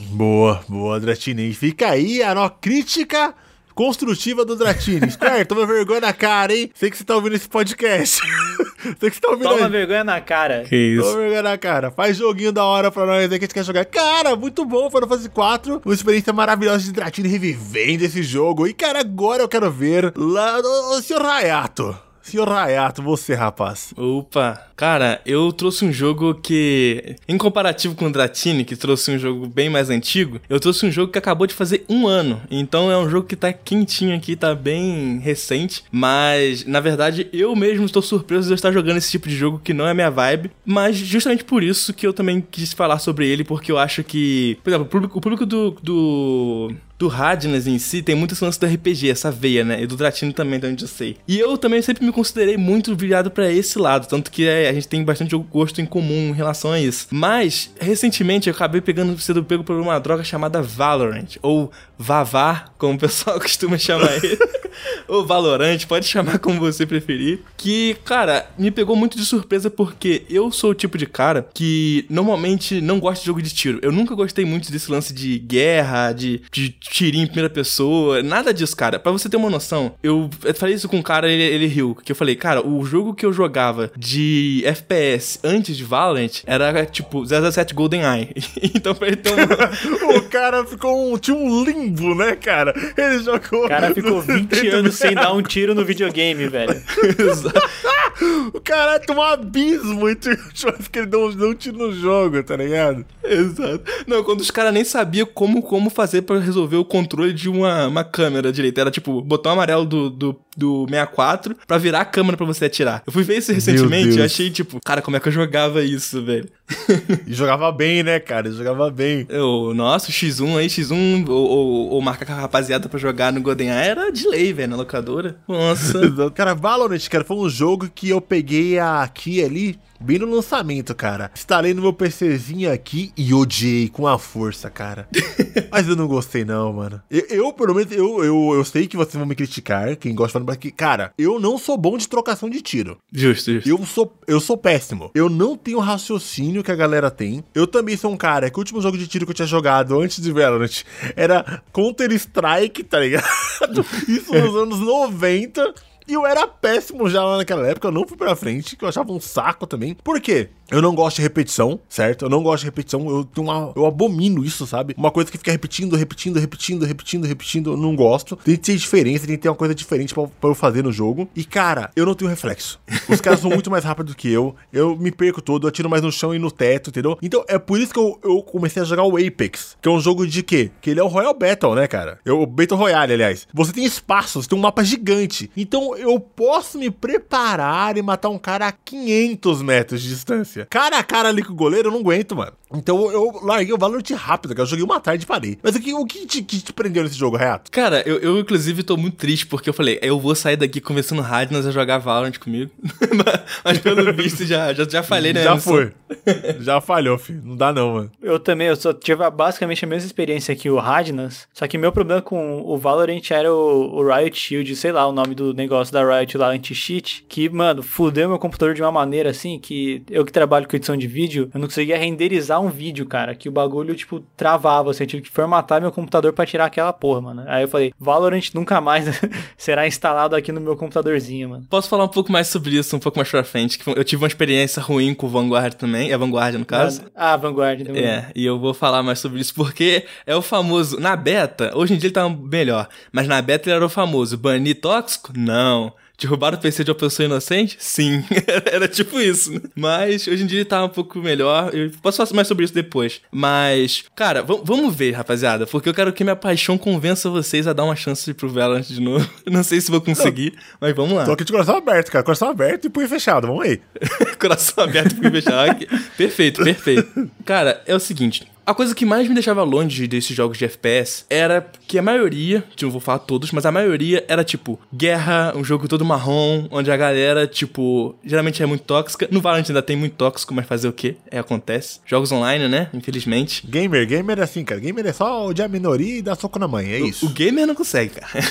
Boa, boa, Dratini. Fica aí a nó crítica construtiva do Dratini. Square, toma vergonha na cara, hein? Sei que você tá ouvindo esse podcast. Sei que você tá ouvindo Toma aí. vergonha na cara. Que isso. Toma vergonha na cara. Faz joguinho da hora pra nós aí que a gente quer jogar. Cara, muito bom. Final Fantasy 4. Uma experiência maravilhosa de Dratini revivendo esse jogo. E, cara, agora eu quero ver lá o Sr. Rayato. Senhor Rayato, você, rapaz. Opa, cara, eu trouxe um jogo que, em comparativo com o Dratini, que trouxe um jogo bem mais antigo, eu trouxe um jogo que acabou de fazer um ano. Então é um jogo que tá quentinho aqui, tá bem recente. Mas, na verdade, eu mesmo estou surpreso de eu estar jogando esse tipo de jogo que não é minha vibe. Mas justamente por isso que eu também quis falar sobre ele, porque eu acho que, por exemplo, o público, o público do, do do Radnas em si tem muito esse lance do RPG, essa veia, né? E do Dratini também, de onde eu sei. E eu também sempre me considerei muito virado para esse lado, tanto que é, a gente tem bastante gosto em comum em relação a isso. Mas, recentemente, eu acabei pegando, sendo pego por uma droga chamada Valorant, ou Vavar, como o pessoal costuma chamar ele. ou Valorant, pode chamar como você preferir. Que, cara, me pegou muito de surpresa porque eu sou o tipo de cara que normalmente não gosta de jogo de tiro. Eu nunca gostei muito desse lance de guerra, de, de tirinho em primeira pessoa, nada disso, cara. Pra você ter uma noção, eu, eu falei isso com um cara, ele, ele riu, que eu falei, cara, o jogo que eu jogava de FPS antes de Valorant era tipo 007 GoldenEye. então pra ele ter uma... o cara ficou um, tinha um limbo, né, cara? Ele jogou. O cara ficou 20 anos sem dar um tiro no videogame, velho. O cara tem um abismo entre os que ele deu um tiro no jogo, tá ligado? Exato. Não, quando os caras nem sabiam como, como fazer para resolver o controle de uma, uma câmera direita. Era tipo, botão amarelo do, do, do 64 pra virar a câmera pra você atirar. Eu fui ver isso recentemente e achei, tipo, cara, como é que eu jogava isso, velho? E jogava bem, né, cara? Jogava bem. Eu, nossa, o X1 aí, X1, ou, ou, ou marcar com a rapaziada pra jogar no GoldenEye era de lei, velho, na locadora. Nossa. cara, Valorant, cara, foi um jogo que eu peguei aqui ali bem no lançamento, cara. Instalei no meu PCzinho aqui e odiei com a força, cara. Mas eu não gostei, não, mano. Eu, eu pelo menos, eu, eu, eu sei que vocês vão me criticar, quem gosta de falar, que, cara, eu não sou bom de trocação de tiro. Justo, justo. Eu sou, eu sou péssimo. Eu não tenho o raciocínio que a galera tem. Eu também sou um cara que o último jogo de tiro que eu tinha jogado antes de Valorant era Counter-Strike, tá ligado? Isso nos anos 90. E eu era péssimo já lá naquela época, eu não fui pra frente, que eu achava um saco também. Por quê? Eu não gosto de repetição, certo? Eu não gosto de repetição, eu tenho uma, eu abomino isso, sabe? Uma coisa que fica repetindo, repetindo, repetindo, repetindo, repetindo, eu não gosto. Tem que ter diferença, tem que ter uma coisa diferente pra eu fazer no jogo. E cara, eu não tenho reflexo. Os caras são muito mais rápidos que eu, eu me perco todo, eu atiro mais no chão e no teto, entendeu? Então é por isso que eu, eu comecei a jogar o Apex, que é um jogo de quê? Que ele é o Royal Battle, né, cara? É o Battle Royale, aliás. Você tem espaços, tem um mapa gigante. Então eu posso me preparar e matar um cara a 500 metros de distância. Cara a cara ali com o goleiro, eu não aguento, mano. Então eu larguei o Valorant rápido, cara. Eu joguei uma tarde e parei. Mas o que, o que, te, que te prendeu nesse jogo, Reato? Cara, eu, eu inclusive tô muito triste porque eu falei, eu vou sair daqui conversando Radnas a jogar Valorant comigo. Mas pelo visto já, já, já falei, né? Já foi. já falhou, filho. Não dá não, mano. Eu também, eu só tive basicamente a mesma experiência que o Radnas. Só que meu problema com o Valorant era o, o Riot Shield, sei lá o nome do negócio da Riot lá, anti-cheat. Que, mano, fudeu meu computador de uma maneira assim que eu que trabalho com edição de vídeo, eu não conseguia renderizar um vídeo, cara. Que o bagulho, tipo, travava. Assim, eu tive que formatar meu computador para tirar aquela porra, mano. Aí eu falei, Valorant nunca mais será instalado aqui no meu computadorzinho, mano. Posso falar um pouco mais sobre isso um pouco mais pra frente? Que eu tive uma experiência ruim com o Vanguard também. É Vanguard, no caso? Ah, Vanguard. Também. É, e eu vou falar mais sobre isso porque é o famoso. Na beta, hoje em dia ele tá melhor, mas na beta ele era o famoso banir tóxico? Não. Derrubaram o PC de uma pessoa inocente? Sim. Era tipo isso, né? Mas hoje em dia tá um pouco melhor. Eu posso falar mais sobre isso depois. Mas, cara, vamos ver, rapaziada. Porque eu quero que minha paixão convença vocês a dar uma chance pro Valorant de novo. Não sei se vou conseguir, Não. mas vamos lá. Tô aqui de coração aberto, cara. Coração aberto e punho fechado. Vamos aí. coração aberto e punho fechado. perfeito, perfeito. Cara, é o seguinte. A coisa que mais me deixava longe desses jogos de FPS era que a maioria, tipo, não vou falar todos, mas a maioria era tipo guerra, um jogo todo marrom, onde a galera, tipo, geralmente é muito tóxica. No Valorant ainda tem muito tóxico, mas fazer o quê? É, acontece. Jogos online, né? Infelizmente. Gamer, gamer é assim, cara. Gamer é só o de a minoria e dar soco na mãe, é isso. O, o gamer não consegue, cara.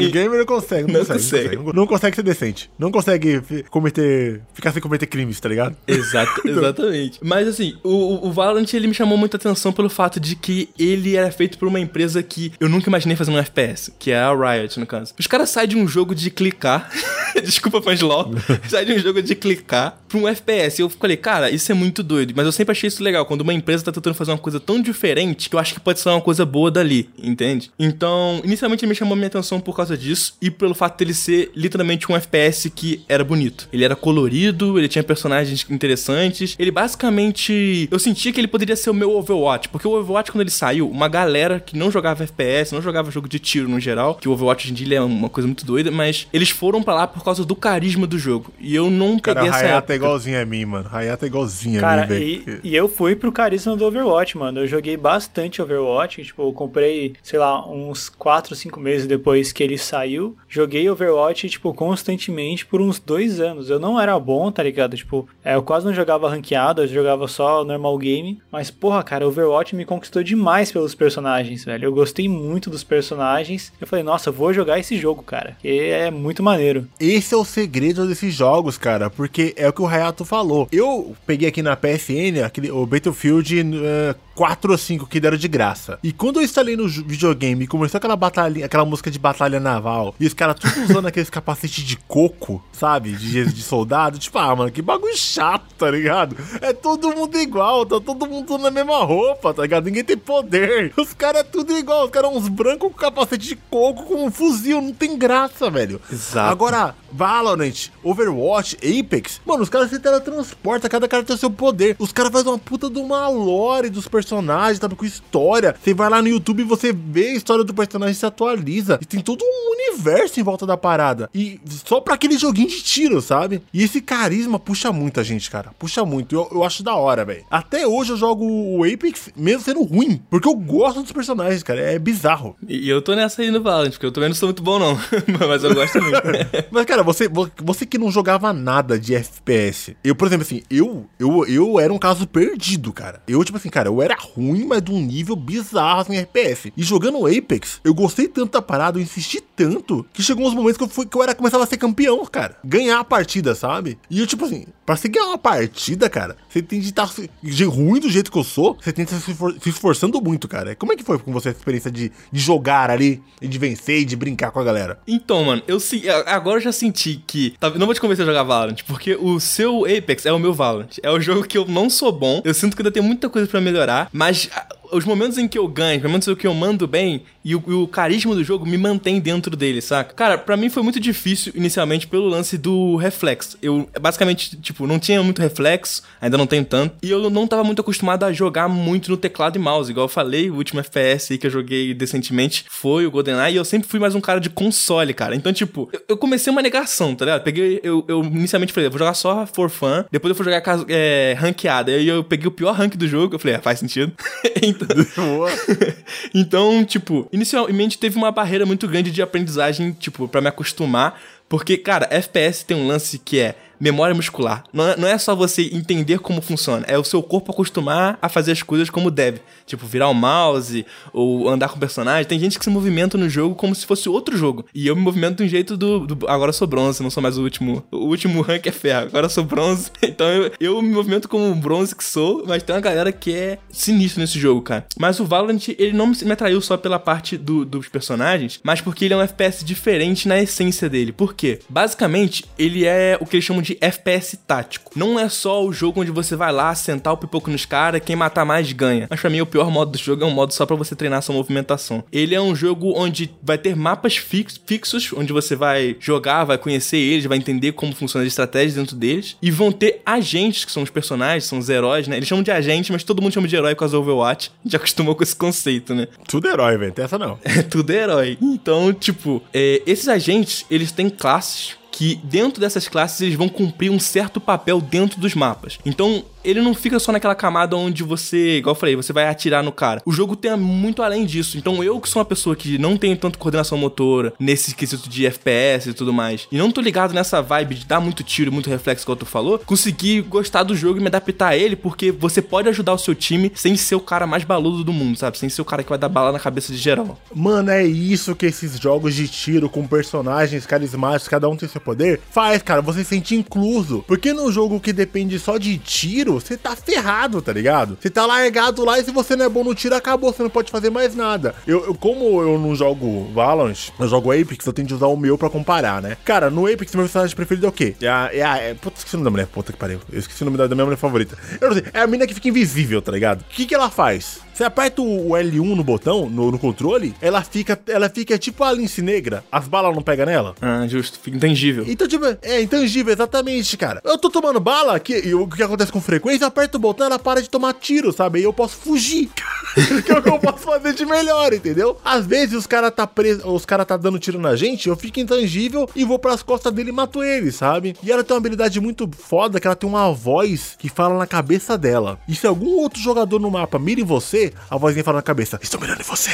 o gamer não consegue, não, não consegue, consegue. Não, consegue. não consegue ser decente. Não consegue cometer, ficar sem cometer crimes, tá ligado? Exato, exatamente. mas assim, o, o Valorant ele me chamou muita atenção pelo fato de que ele era feito por uma empresa que eu nunca imaginei fazer um FPS, que é a Riot, no caso. Os caras saem de um jogo de clicar, desculpa fãs LOL, saem de um jogo de clicar pra um FPS. Eu falei, cara, isso é muito doido, mas eu sempre achei isso legal, quando uma empresa tá tentando fazer uma coisa tão diferente que eu acho que pode ser uma coisa boa dali, entende? Então, inicialmente ele me chamou minha atenção por causa disso e pelo fato dele ser literalmente um FPS que era bonito. Ele era colorido, ele tinha personagens interessantes, ele basicamente, eu sentia que ele poderia ser o meu Overwatch, porque o Overwatch, quando ele saiu, uma galera que não jogava FPS, não jogava jogo de tiro no geral, que o Overwatch hoje em dia é uma coisa muito doida, mas eles foram pra lá por causa do carisma do jogo. E eu não Cara, peguei a essa Hayata época. é igualzinha a mim, mano. Hayata é igualzinha a Cara, mim, velho. e, e eu fui pro carisma do Overwatch, mano. Eu joguei bastante Overwatch. Tipo, eu comprei, sei lá, uns 4, 5 meses depois que ele saiu. Joguei Overwatch, tipo, constantemente por uns dois anos. Eu não era bom, tá ligado? Tipo, é, eu quase não jogava ranqueado, eu jogava só normal game. Mas, porra, cara, Overwatch me conquistou demais pelos personagens, velho. Eu gostei muito dos personagens. Eu falei, nossa, vou jogar esse jogo, cara. Que é muito maneiro. Esse é o segredo desses jogos, cara, porque é o que o Hayato falou. Eu peguei aqui na PSN aquele, o Battlefield eh, 4 ou 5 que deram de graça. E quando eu instalei no videogame e começou aquela batalha, aquela música de batalha naval, e os caras tudo usando aqueles capacetes de coco, sabe? De, de soldado, tipo, ah, mano, que bagulho chato, tá ligado? É todo mundo igual, tá todo mundo na mesma roupa, tá ligado? Ninguém tem poder. Os caras é tudo igual, os caras uns brancos com capacete de coco com um fuzil, não tem graça, velho. Exato. Agora, Valorant, Overwatch, Apex, mano, os caras se teletransportam, cada cara tem o seu poder. Os caras fazem uma puta de uma lore dos personagens, sabe? Com história. Você vai lá no YouTube e você vê a história do personagem se atualiza. E tem todo um universo em volta da parada. E só pra aquele joguinho de tiro, sabe? E esse carisma puxa muita gente, cara. Puxa muito. Eu, eu acho da hora, velho. Até hoje eu jogo o Apex, mesmo sendo ruim. Porque eu gosto dos personagens, cara. É bizarro. E eu tô nessa aí no Valorant, porque eu também não sou muito bom, não. Mas eu gosto muito. Mas, cara, você, vo- você que não jogava nada de FPS. Eu, por exemplo, assim, eu, eu, eu era um caso perdido, cara. Eu, tipo assim, cara, eu era ruim, mas de um nível bizarro assim, FPS. E jogando Apex, eu gostei tanto da parada, eu insisti tanto, que chegou uns momentos que eu, fui, que eu era, começava a ser campeão, cara. Ganhar a partida, sabe? E eu, tipo assim, pra você ganhar uma partida, cara, você tem de estar de ruim do jeito que eu sou, você tem que estar se, esfor- se esforçando muito, cara. Como é que foi com você essa experiência de, de jogar ali, e de vencer e de brincar com a galera? Então, mano, eu se- agora eu já senti que. tá, Não vou te convencer a jogar Valorant, porque o seu Apex é o meu Valorant. É o jogo que eu não sou bom. Eu sinto que ainda tem muita coisa pra melhorar, mas os momentos em que eu ganho, os momentos em que eu mando bem e o, e o carisma do jogo me mantém dentro dele, saca? Cara, pra mim foi muito difícil inicialmente pelo lance do reflexo. Eu basicamente, tipo, não tinha muito reflexo, ainda não tenho tanto, e eu não tava muito acostumado a jogar muito no teclado e mouse. Igual eu falei, o último FPS que eu joguei decentemente foi o GoldenEye, e eu sempre fui mais um cara de console, cara. Então, tipo, eu, eu comecei uma negação, tá ligado? Peguei, eu, eu inicialmente falei, vou jogar só for fun, depois eu vou jogar é, ranqueada. Aí eu peguei o pior rank do jogo, eu falei, ah, faz sentido. então, Então, tipo, inicialmente teve uma barreira muito grande de aprendizagem, tipo, pra me acostumar. Porque, cara, FPS tem um lance que é memória muscular. Não é, não é só você entender como funciona, é o seu corpo acostumar a fazer as coisas como deve. Tipo, virar o mouse ou andar com o personagem. Tem gente que se movimenta no jogo como se fosse outro jogo. E eu me movimento de um jeito do. do- agora eu sou bronze, não sou mais o último. O último rank é ferro. Agora eu sou bronze. Então eu, eu me movimento como um bronze que sou, mas tem uma galera que é sinistra nesse jogo, cara. Mas o Valorant, ele não me atraiu só pela parte do- dos personagens, mas porque ele é um FPS diferente na essência dele. Por quê? Basicamente, ele é o que eles chamam de FPS tático. Não é só o jogo onde você vai lá, sentar o pipoco nos caras, quem matar mais ganha. Mas pra mim, o pior modo do jogo é um modo só pra você treinar sua movimentação. Ele é um jogo onde vai ter mapas fix- fixos, onde você vai jogar, vai conhecer eles, vai entender como funciona a estratégia dentro deles. E vão ter agentes, que são os personagens, são os heróis, né? Eles chamam de agente, mas todo mundo chama de herói por causa do Overwatch. A gente já acostumou com esse conceito, né? Tudo herói, velho. Tem essa não. É tudo herói. Então, tipo, é, esses agentes, eles têm classes que dentro dessas classes eles vão cumprir um certo papel dentro dos mapas. Então, ele não fica só naquela camada onde você, igual eu falei, você vai atirar no cara. O jogo tem muito além disso. Então, eu que sou uma pessoa que não tem tanto coordenação motora nesse quesito de FPS e tudo mais, e não tô ligado nessa vibe de dar muito tiro, muito reflexo, que tu falou, consegui gostar do jogo e me adaptar a ele, porque você pode ajudar o seu time sem ser o cara mais baludo do mundo, sabe? Sem ser o cara que vai dar bala na cabeça de geral. Mano, é isso que esses jogos de tiro com personagens carismáticos, cada um tem seu poder, faz, cara, você se sente incluso. Porque no jogo que depende só de tiro, você tá ferrado, tá ligado? Você tá largado lá e se você não é bom no tiro, acabou, você não pode fazer mais nada. Eu, eu- como eu não jogo Valorant, eu jogo Apex, eu tenho de usar o meu pra comparar, né? Cara, no Apex, meu personagem preferido é o quê? É a. É a é, putz, esqueci o nome da mulher, puta que pariu. Eu esqueci o nome da, da minha mulher favorita. Eu não sei, é a mina que fica invisível, tá ligado? O que que ela faz? Você aperta o o L1 no botão, no, no controle, ela fica, ela fica tipo a lince negra. As balas não pegam nela. Ah, justo, fica intangível. Então, tipo, é intangível, exatamente, cara. Eu tô tomando bala, que, e o que acontece com, fre sequência, eu aperto o botão, ela para de tomar tiro, sabe? E eu posso fugir. que é o que eu posso fazer de melhor, entendeu? Às vezes os caras tá preso, os caras tá dando tiro na gente, eu fico intangível e vou pras costas dele e mato ele, sabe? E ela tem uma habilidade muito foda que ela tem uma voz que fala na cabeça dela. E se algum outro jogador no mapa mira em você, a vozinha fala na cabeça: Estou mirando em você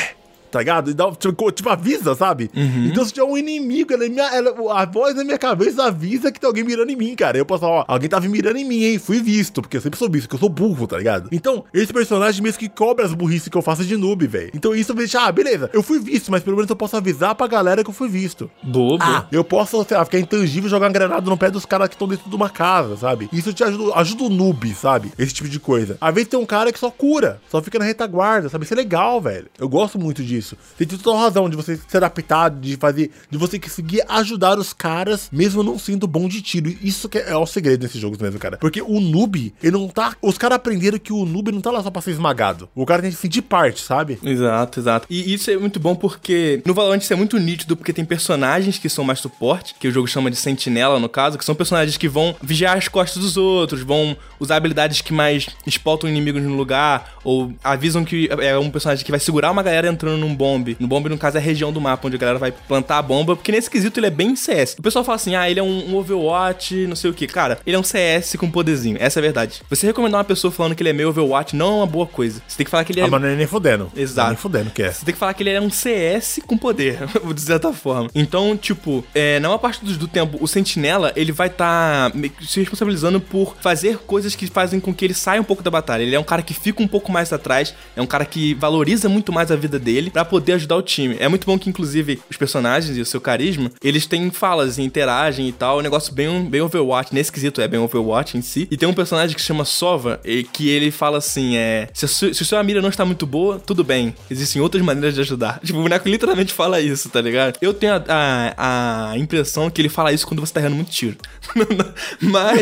tá ligado? E dá, tipo, tipo, avisa, sabe? Uhum. Então se tiver um inimigo, ela, é minha, ela, a voz na minha cabeça avisa que tem alguém mirando em mim, cara. Eu posso falar, ó, alguém tava mirando em mim, hein? Fui visto, porque eu sempre sou visto, porque eu sou burro, tá ligado? Então, esse personagem mesmo que cobra as burrices que eu faço de noob, velho. Então isso me deixa, ah, beleza, eu fui visto, mas pelo menos eu posso avisar pra galera que eu fui visto. Bobo. Ah, eu posso, sei lá, ficar intangível e jogar um granada no pé dos caras que estão dentro de uma casa, sabe? Isso te ajuda, ajuda o noob, sabe? Esse tipo de coisa. Às vezes tem um cara que só cura, só fica na retaguarda, sabe? Isso é legal, velho. Eu gosto muito disso. Tem tudo razão de você ser adaptado, de fazer, de você conseguir ajudar os caras, mesmo não sendo bom de tiro. Isso que é, o segredo desses jogos mesmo, cara. Porque o noob, ele não tá. Os caras aprenderam que o noob não tá lá só pra ser esmagado. O cara tem que sentir parte, sabe? Exato, exato. E isso é muito bom porque no Valorant isso é muito nítido, porque tem personagens que são mais suporte, que o jogo chama de sentinela, no caso, que são personagens que vão vigiar as costas dos outros, vão usar habilidades que mais explotam inimigos no lugar, ou avisam que é um personagem que vai segurar uma galera entrando num bombe. No bombe no caso, é a região do mapa onde a galera vai plantar a bomba, porque nesse quesito ele é bem CS. O pessoal fala assim, ah, ele é um, um Overwatch, não sei o que. Cara, ele é um CS com poderzinho, essa é a verdade. Você recomendar uma pessoa falando que ele é meio Overwatch não é uma boa coisa. Você tem que falar que ele é... Ah, mas não é nem fudendo. Exato. nem fudendo que é. Você tem que falar que ele é um CS com poder, de certa forma. Então, tipo, é, na maior parte do, do tempo, o Sentinela, ele vai estar tá se responsabilizando por fazer coisas que fazem com que ele saia um pouco da batalha. Ele é um cara que fica um pouco mais atrás, é um cara que valoriza muito mais a vida dele para poder ajudar o time. É muito bom que, inclusive, os personagens e o seu carisma, eles têm falas e interagem e tal. É um negócio bem, bem Overwatch. Nesse quesito é bem Overwatch em si. E tem um personagem que se chama Sova, e que ele fala assim: é. Se se a sua mira não está muito boa, tudo bem. Existem outras maneiras de ajudar. Tipo, o boneco literalmente fala isso, tá ligado? Eu tenho a, a, a impressão que ele fala isso quando você tá errando muito tiro. mas.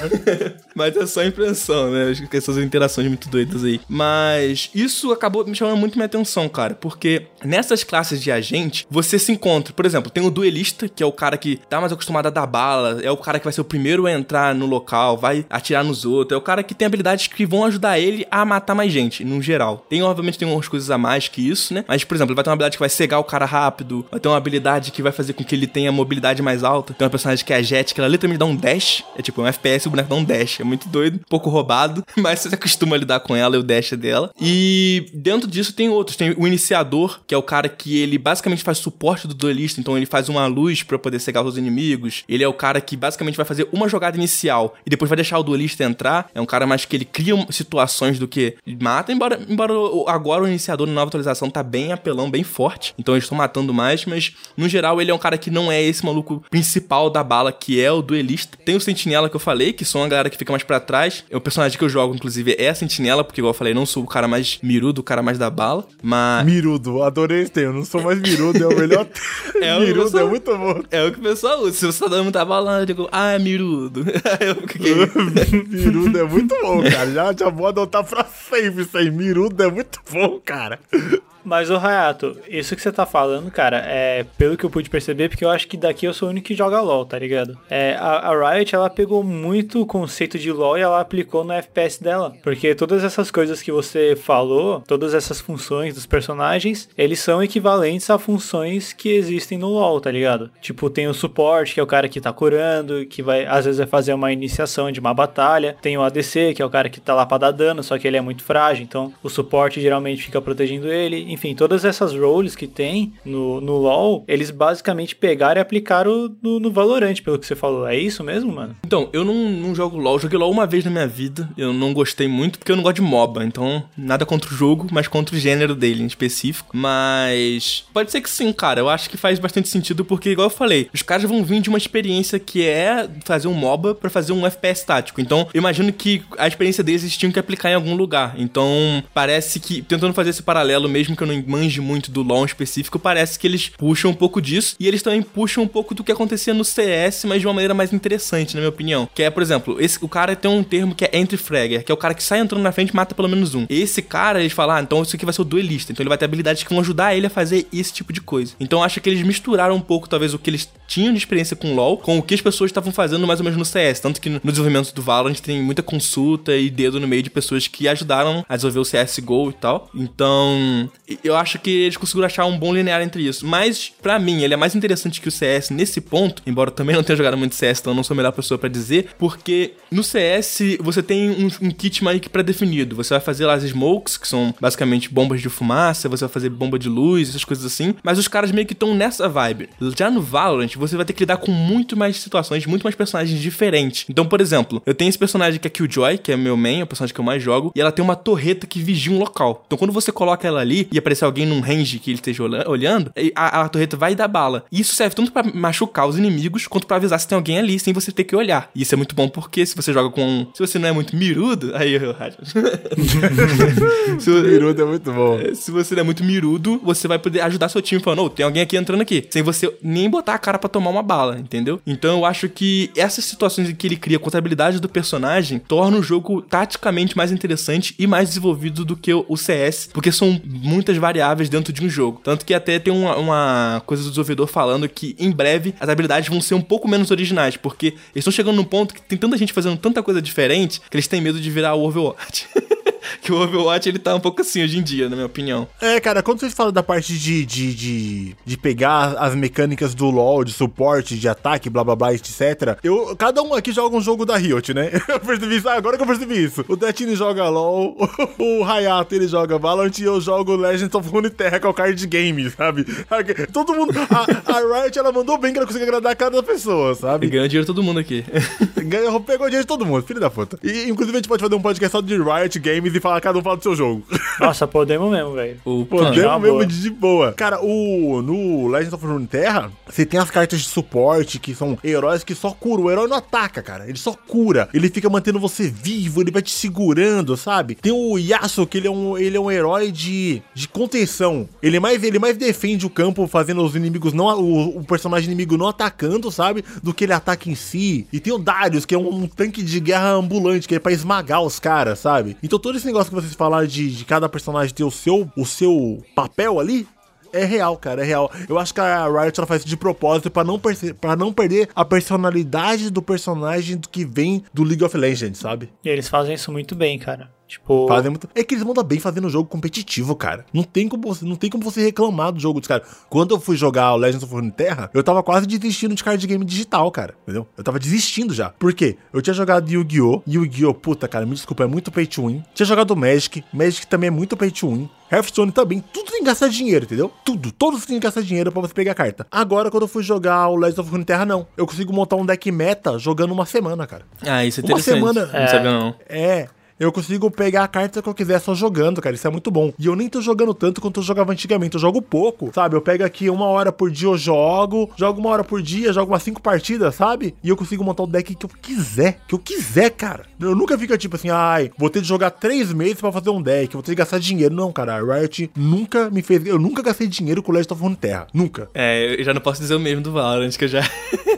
mas é só impressão, né? Essas interações muito doidas aí. Mas isso acabou me chamando muito minha atenção, cara. Porque nessas classes de agente, você se encontra. Por exemplo, tem o duelista, que é o cara que tá mais acostumado a dar bala, é o cara que vai ser o primeiro a entrar no local, vai atirar nos outros, é o cara que tem habilidades que vão ajudar ele a matar mais gente, no geral. Tem, obviamente, tem umas coisas a mais que isso, né? Mas, por exemplo, ele vai ter uma habilidade que vai cegar o cara rápido, vai ter uma habilidade que vai fazer com que ele tenha mobilidade mais alta. Tem uma personagem que é a Jet, que ela literalmente dá um dash, é tipo um FPS o boneco dá um dash. É muito doido, um pouco roubado, mas você acostuma a lidar com ela e o dash dela. E dentro disso tem outros. Tem o iniciador, que é o cara que ele basicamente faz suporte do duelista, então ele faz uma luz para poder cegar os inimigos. Ele é o cara que basicamente vai fazer uma jogada inicial e depois vai deixar o duelista entrar. É um cara mais que ele cria situações do que mata, embora, embora agora o iniciador na nova atualização tá bem apelão, bem forte. Então eles estão matando mais, mas no geral ele é um cara que não é esse maluco principal da bala, que é o duelista. Tem o sentinela que eu falei, que são a galera que fica mais para trás. É o personagem que eu jogo, inclusive, é a sentinela, porque igual eu falei, não sou o cara mais mirudo, o cara mais da bala, mas... Mirudo, adorei esse termo, não sou mais mirudo, é o melhor é mirudo pessoal, é muito bom. É o que o pessoal usa. Se você tá dando muita bala, eu digo, ah, é mirudo. mirudo é muito bom, cara. Já, já vou adotar pra sempre isso aí. Mirudo é muito bom, cara. Mas, o Rayato, isso que você tá falando, cara, é pelo que eu pude perceber, porque eu acho que daqui eu sou o único que joga LoL, tá ligado? É, a, a Riot, ela pegou muito o conceito de LoL e ela aplicou no FPS dela. Porque todas essas coisas que você falou, todas essas funções dos personagens, eles são equivalentes a funções que existem no LoL, tá ligado? Tipo, tem o suporte, que é o cara que tá curando, que vai, às vezes vai fazer uma iniciação de uma batalha. Tem o ADC, que é o cara que tá lá pra dar dano, só que ele é muito frágil, então o suporte geralmente fica protegendo ele enfim, todas essas roles que tem no, no LoL, eles basicamente pegaram e aplicaram no, no Valorant, pelo que você falou. É isso mesmo, mano? Então, eu não, não jogo LoL. Joguei LoL uma vez na minha vida. Eu não gostei muito porque eu não gosto de MOBA. Então, nada contra o jogo, mas contra o gênero dele em específico. Mas pode ser que sim, cara. Eu acho que faz bastante sentido porque, igual eu falei, os caras vão vir de uma experiência que é fazer um MOBA para fazer um FPS tático. Então, eu imagino que a experiência deles tinham que aplicar em algum lugar. Então, parece que, tentando fazer esse paralelo mesmo que eu não manje muito do LoL em específico, parece que eles puxam um pouco disso e eles também puxam um pouco do que acontecia no CS, mas de uma maneira mais interessante, na minha opinião. Que é, por exemplo, esse, o cara tem um termo que é entry fragger, que é o cara que sai entrando na frente e mata pelo menos um. Esse cara, eles falam, ah, então isso aqui vai ser o duelista. Então ele vai ter habilidades que vão ajudar ele a fazer esse tipo de coisa. Então acho que eles misturaram um pouco, talvez, o que eles tinham de experiência com LoL com o que as pessoas estavam fazendo mais ou menos no CS. Tanto que no desenvolvimento do Valorant tem muita consulta e dedo no meio de pessoas que ajudaram a desenvolver o CSGO e tal. Então, eu acho que eles conseguiram achar um bom linear entre isso. Mas, para mim, ele é mais interessante que o CS nesse ponto, embora eu também não tenha jogado muito CS, então eu não sou a melhor pessoa para dizer, porque no CS você tem um, um kit mais que pré-definido. Você vai fazer lá as smokes, que são basicamente bombas de fumaça, você vai fazer bomba de luz, essas coisas assim. Mas os caras meio que estão nessa vibe. Já no Valorant, você vai ter que lidar com muito mais situações, muito mais personagens diferentes. Então, por exemplo, eu tenho esse personagem que é Killjoy, que é meu main, é o personagem que eu mais jogo, e ela tem uma torreta que vigia um local. Então, quando você coloca ela ali e aparecer alguém num range que ele esteja olhando, a, a torreta vai dar bala. E isso serve tanto para machucar os inimigos quanto para avisar se tem alguém ali sem você ter que olhar. E isso é muito bom porque se você joga com. Se você não é muito mirudo, aí eu. se, mirudo é muito bom. É, se você não é muito mirudo, você vai poder ajudar seu time falando, oh, tem alguém aqui entrando aqui. Sem você nem botar a cara para tomar uma bala, entendeu? Então eu acho que essas situações em que ele cria a habilidade do personagem torna o jogo taticamente mais interessante e mais desenvolvido do que o CS, porque são muitas variáveis dentro de um jogo. Tanto que até tem uma, uma coisa do desenvolvedor falando que em breve as habilidades vão ser um pouco menos originais, porque eles estão chegando num ponto que tem tanta gente fazendo tanta coisa diferente que eles têm medo de virar o Overwatch. que o Overwatch ele tá um pouco assim hoje em dia, na minha opinião. É, cara, quando vocês falam da parte de, de, de, de pegar as mecânicas do LoL, de suporte, de ataque, blá blá blá, etc. Eu, cada um aqui joga um jogo da Riot, né? Eu percebi isso, agora que eu percebi isso. O Detine joga LoL, o Hayato ele joga Valorant e eu jogo Legends of Runeterra, que é o card game, sabe? Todo mundo. A, a Riot ela mandou bem que ela conseguiu agradar cada pessoa, sabe? E ganhou dinheiro todo mundo aqui. Ganhou, pegou dinheiro de todo mundo, filho da puta. E inclusive a gente pode fazer um podcast só de Riot Games e falar, cada um fala do seu jogo. Nossa, podemos mesmo, velho. Podemos mesmo de boa. Cara, o, no Legends of Runeterra, você tem as cartas de suporte, que são heróis que só curam. O herói não ataca, cara. Ele só cura. Ele fica mantendo você vivo, ele vai te segurando, sabe? Tem o Yasuo, que ele é um, ele é um herói de, de contenção. Ele mais, ele mais defende o campo, fazendo os inimigos não. O, o personagem inimigo não atacando, sabe? Do que ele ataca em si. E tem o Darius, que é um, um tanque de guerra ambulante, que é pra esmagar os caras, sabe? Então todo esse negócio que vocês falaram de, de cada personagem ter o seu, o seu papel ali, é real, cara, é real. Eu acho que a Riot ela faz isso de propósito para não, para não perder a personalidade do personagem que vem do League of Legends, sabe? E eles fazem isso muito bem, cara. Tipo. Fazem muito... É que eles mandam bem fazendo jogo competitivo, cara. Não tem como você, não tem como você reclamar do jogo dos caras. Quando eu fui jogar o Legends of Runeterra, eu tava quase desistindo de card game digital, cara. Entendeu? Eu tava desistindo já. Por quê? Eu tinha jogado Yu-Gi-Oh! Yu-Gi-Oh! Puta, cara, me desculpa, é muito pay to win. Tinha jogado Magic. Magic também é muito pay to win. Hearthstone também, tudo tem que gastar dinheiro, entendeu? Tudo, todos tem que gastar dinheiro pra você pegar a carta. Agora, quando eu fui jogar o Legends of Runeterra, não. Eu consigo montar um deck meta jogando uma semana, cara. Ah, isso é interessante. Uma semana. É. Não sabia, não. É, eu consigo pegar a carta que eu quiser só jogando, cara. Isso é muito bom. E eu nem tô jogando tanto quanto eu jogava antigamente. Eu jogo pouco, sabe? Eu pego aqui uma hora por dia, eu jogo, jogo uma hora por dia, jogo umas cinco partidas, sabe? E eu consigo montar o deck que eu quiser. Que eu quiser, cara. Eu nunca fico tipo assim, ai, vou ter de jogar três meses para fazer um deck, vou ter de gastar dinheiro. Não, cara. A Riot nunca me fez. Eu nunca gastei dinheiro com Legend of Runeterra. Nunca. É, eu já não posso dizer o mesmo do Valorant, que eu já.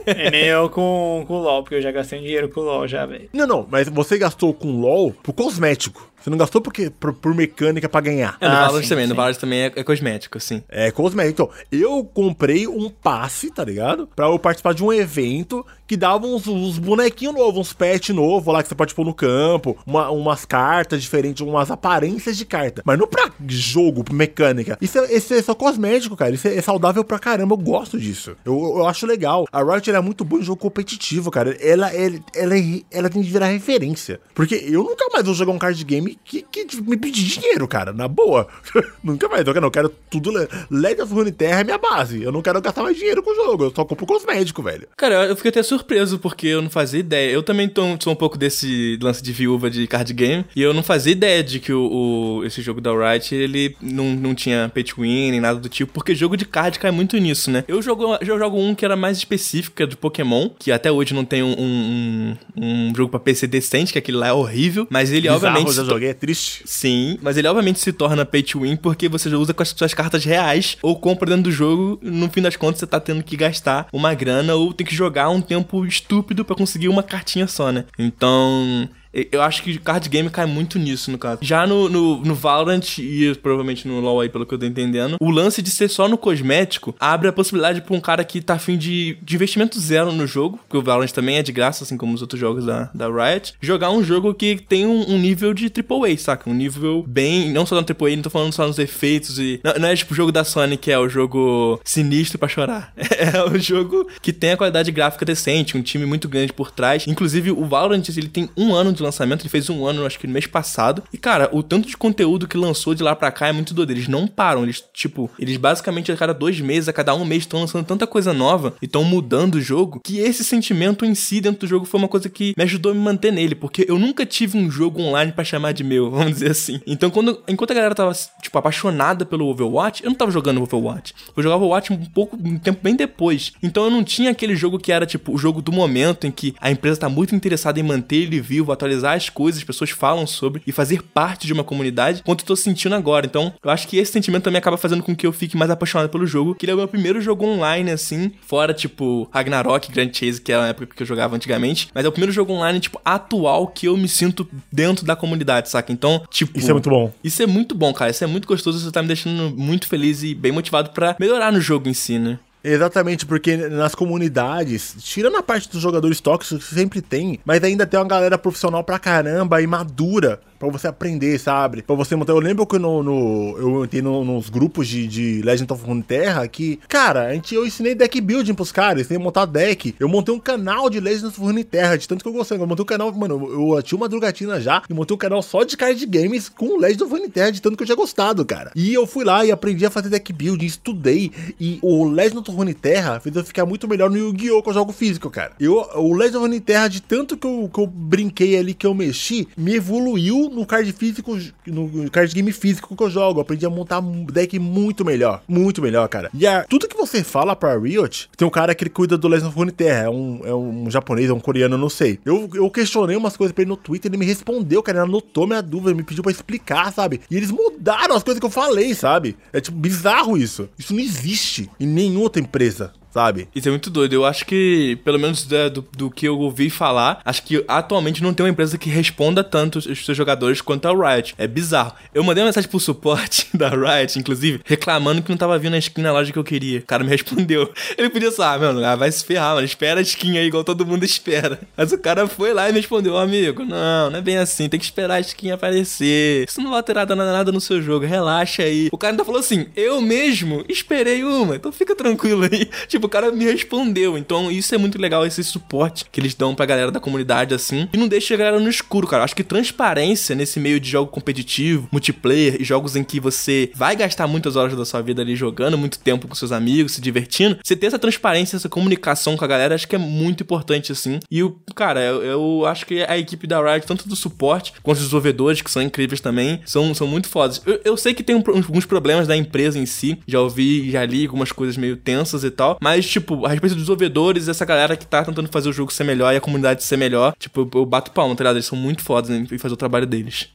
é nem eu com, com o LOL, porque eu já gastei dinheiro com o LOL já, velho. Não, não, mas você gastou com o LOL pro cosmético. Você não gastou porque, por, por mecânica pra ganhar. É, no ah, Valorant também. Sim. No Valorant também é, é, cosmético, sim. É cosmético. Então, eu comprei um passe, tá ligado? Pra eu participar de um evento que dava uns, uns bonequinhos novos, uns pets novos lá que você pode pôr no campo, uma, umas cartas diferentes, umas aparências de carta. Mas não pra jogo, pra mecânica. Isso é, isso é só cosmético, cara. Isso é, é, saudável pra caramba. Eu gosto disso. Eu, eu acho legal. A Riot é muito boa em jogo competitivo, cara. Ela, ela, ela, ela tem que virar referência. Porque eu nunca mais vou jogar um card game que, que me pedir dinheiro, cara. Na boa. nunca mais. Eu quero, eu quero tudo. Legend of Runeterra é minha base. Eu não quero gastar mais dinheiro com o jogo. Eu só compro cosmético, velho. Cara, eu fiquei até surpreso porque eu não fazia ideia. Eu também tô, sou um pouco desse lance de viúva de card game. E eu não fazia ideia de que o, o esse jogo da Riot, ele não, não tinha pay to win nem nada do tipo. Porque jogo de card cai muito nisso, né? Eu jogo, eu jogo um que era mais específico, de Pokémon. Que até hoje não tem um, um, um jogo pra PC decente, que aquele lá é horrível. Mas ele, Bizarro, obviamente. Joguei, é triste. Sim, mas ele obviamente se torna pay to win porque você já usa com as suas cartas reais ou compra dentro do jogo. No fim das contas, você tá tendo que gastar uma grana ou tem que jogar um tempo estúpido para conseguir uma cartinha só, né? Então, eu acho que card game cai muito nisso, no caso. Já no, no, no, Valorant e provavelmente no LoL aí, pelo que eu tô entendendo, o lance de ser só no cosmético abre a possibilidade pra um cara que tá afim de, de investimento zero no jogo, porque o Valorant também é de graça, assim como os outros jogos da, da Riot, jogar um jogo que tem um, um nível de AAA, saca? Um nível bem. Não só no AAA, não tô falando só nos efeitos e. Não, não é tipo o jogo da Sony que é o jogo sinistro para chorar. É o jogo que tem a qualidade gráfica decente, um time muito grande por trás. Inclusive, o Valorant, ele tem um ano de lançamento, ele fez um ano, acho que no mês passado. E, cara, o tanto de conteúdo que lançou de lá pra cá é muito doido. Eles não param, eles, tipo, eles basicamente a cada dois meses, a cada um mês, estão lançando tanta coisa nova e estão mudando o jogo, que esse sentimento em si dentro do jogo foi uma coisa que me ajudou a me manter nele, porque eu nunca tive um jogo online para chamar de meu, vamos dizer assim. Então, quando, enquanto a galera tava, tipo, apaixonada pelo Overwatch, eu não tava jogando Overwatch. Eu jogava Overwatch um pouco, um tempo bem depois. Então, eu não tinha aquele jogo que era, tipo, o jogo do momento em que a empresa tá muito interessada em manter ele vivo, atualizar as coisas, as pessoas falam sobre e fazer parte de uma comunidade, quanto eu tô sentindo agora. Então, eu acho que esse sentimento também acaba fazendo com que eu fique mais apaixonado pelo jogo, que ele é o meu primeiro jogo online, assim, fora, tipo, Ragnarok, Grand Chase, que era a época que eu jogava antigamente, mas é o primeiro jogo online, tipo, atual que eu me sinto dentro da comunidade, saca? Então, tipo... Isso é muito bom. Isso é muito bom, cara. Isso é muito gostoso, isso tá me deixando muito feliz e bem motivado para melhorar no jogo em si, né? Exatamente, porque nas comunidades, tirando a parte dos jogadores tóxicos que sempre tem, mas ainda tem uma galera profissional pra caramba e madura para você aprender, sabe? Para você montar. Eu lembro que no, no eu entrei no, nos grupos de, de Legend of Runeterra que, cara, a gente, eu ensinei deck building pros caras, ensinei montar deck. Eu montei um canal de Legend of Runeterra, de tanto que eu gostei. Eu montei um canal, mano, eu tinha uma drogatina já e montei um canal só de card games com Legend of Runeterra, de tanto que eu tinha gostado, cara. E eu fui lá e aprendi a fazer deck building, estudei. E o Legend of Runeterra fez eu ficar muito melhor no Yu-Gi-Oh! que eu jogo físico, cara. Eu, o Legend of Runeterra, de tanto que eu, que eu brinquei ali, que eu mexi, me evoluiu no card físico, no card game físico que eu jogo. Eu aprendi a montar um deck muito melhor. Muito melhor, cara. E a, tudo que você fala pra Riot, tem um cara que ele cuida do Legend of Runeterra. É um, é um japonês, é um coreano, não sei. Eu, eu questionei umas coisas pra ele no Twitter, ele me respondeu, cara. Ele anotou minha dúvida, me pediu pra explicar, sabe? E eles mudaram as coisas que eu falei, sabe? É tipo bizarro isso. Isso não existe em nenhuma outra empresa sabe? Isso é muito doido. Eu acho que, pelo menos do, do que eu ouvi falar, acho que atualmente não tem uma empresa que responda tanto os seus jogadores quanto a Riot. É bizarro. Eu mandei uma mensagem pro suporte da Riot, inclusive, reclamando que não tava vindo a skin na loja que eu queria. O cara me respondeu. Ele podia só, ah, mano, ah, vai se ferrar, mano. Espera a skin aí, igual todo mundo espera. Mas o cara foi lá e me respondeu, amigo, não, não é bem assim. Tem que esperar a skin aparecer. Isso não vai alterar nada no seu jogo. Relaxa aí. O cara ainda falou assim, eu mesmo esperei uma. Então fica tranquilo aí. Tipo, tipo, o cara me respondeu. Então, isso é muito legal, esse suporte que eles dão pra galera da comunidade, assim. E não deixa a galera no escuro, cara. Acho que transparência nesse meio de jogo competitivo, multiplayer e jogos em que você vai gastar muitas horas da sua vida ali jogando, muito tempo com seus amigos, se divertindo. Você ter essa transparência, essa comunicação com a galera, acho que é muito importante, assim. E o, cara, eu, eu acho que a equipe da Riot, tanto do suporte quanto os desenvolvedores, que são incríveis também, são, são muito fodas. Eu, eu sei que tem um, alguns problemas da empresa em si. Já ouvi, já li algumas coisas meio tensas e tal. Mas mas, tipo, a respeito dos desenvolvedores, essa galera que tá tentando fazer o jogo ser melhor e a comunidade ser melhor, tipo, eu bato palma, tá ligado? Eles são muito fodas em fazer o trabalho deles.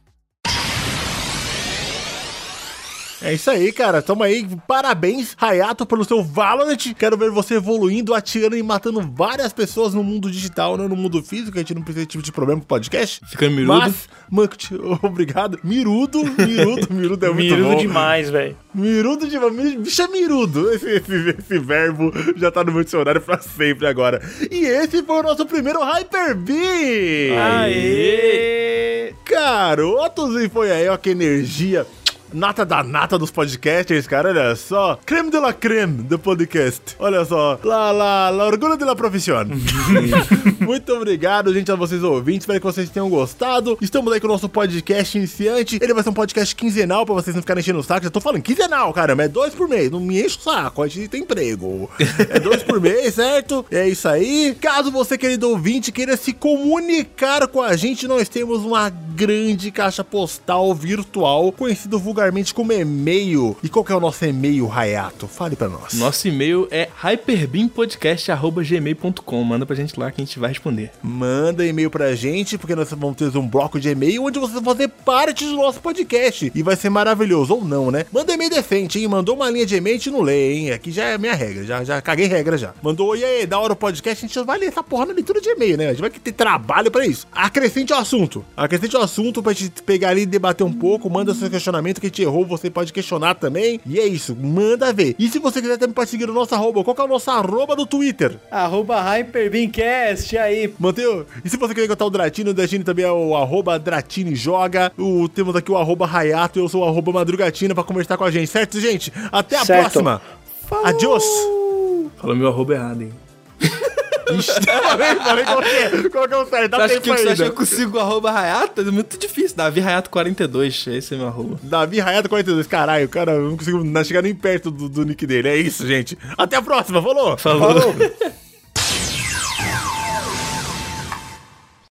É isso aí, cara. Tamo aí. Parabéns, Hayato, pelo seu Valorant. Quero ver você evoluindo, atirando e matando várias pessoas no mundo digital, não no mundo físico. A gente não precisa ter tipo de problema com o podcast. Ficando mirudo. Mas, mano, obrigado. Mirudo, mirudo, mirudo é muito mirudo bom. Mirudo demais, velho. Mirudo demais. Bicho é mirudo. Esse, esse, esse, verbo já tá no meu dicionário pra sempre agora. E esse foi o nosso primeiro Hyper B. Aê! Garotos, e foi aí, ó, que energia nata da nata dos podcasters, cara. Olha só. Creme de la creme do podcast. Olha só. La, la, la orgulho de la profissão. Muito obrigado, gente, a vocês ouvintes. Espero que vocês tenham gostado. Estamos aí com o nosso podcast iniciante. Ele vai ser um podcast quinzenal pra vocês não ficarem enchendo o saco. Já tô falando quinzenal, caramba. É dois por mês. Não me enche o saco. A gente tem emprego. É dois por mês, certo? É isso aí. Caso você, querido ouvinte, queira se comunicar com a gente, nós temos uma grande caixa postal virtual, conhecido vulgarmente particularmente como e-mail. E qual que é o nosso e-mail, Rayato? Fale pra nós. Nosso e-mail é hyperbeampodcast.gmail.com. Manda pra gente lá que a gente vai responder. Manda e-mail pra gente, porque nós vamos ter um bloco de e-mail onde você vai fazer parte do nosso podcast. E vai ser maravilhoso, ou não, né? Manda e-mail decente, hein? Mandou uma linha de e-mail, a gente não lê, hein? Aqui já é minha regra, já, já caguei regra já. Mandou, e aí, da hora o podcast, a gente vai ler essa porra na leitura de e-mail, né? A gente vai ter trabalho pra isso. Acrescente o assunto. Acrescente o assunto pra gente pegar ali e debater um pouco. Manda seu questionamento que a gente errou, você pode questionar também. E é isso, manda ver. E se você quiser também pode seguir o nosso arroba, qual que é o nosso arroba do Twitter? Arroba HyperBeamcast, aí. Manteu? E se você quiser contar o Dratini, o Dratini também é o arroba Dratini Joga. O, temos aqui o arroba Rayato e eu sou o arroba Madrugatina pra conversar com a gente, certo, gente? Até a Certo. próxima. Falou. Adiós. Falou meu arroba errado, hein? Ixi, falei, qual que é, qual que é o certo, Você dá tempo que, você acha que ainda. eu consigo o arroba Rayato? É muito difícil. Davi Rayato 42, esse é meu arroba. Davi Rayato 42, caralho, cara, eu não consigo chegar nem perto do, do nick dele. É isso, gente. Até a próxima, falou! Falou. Falou.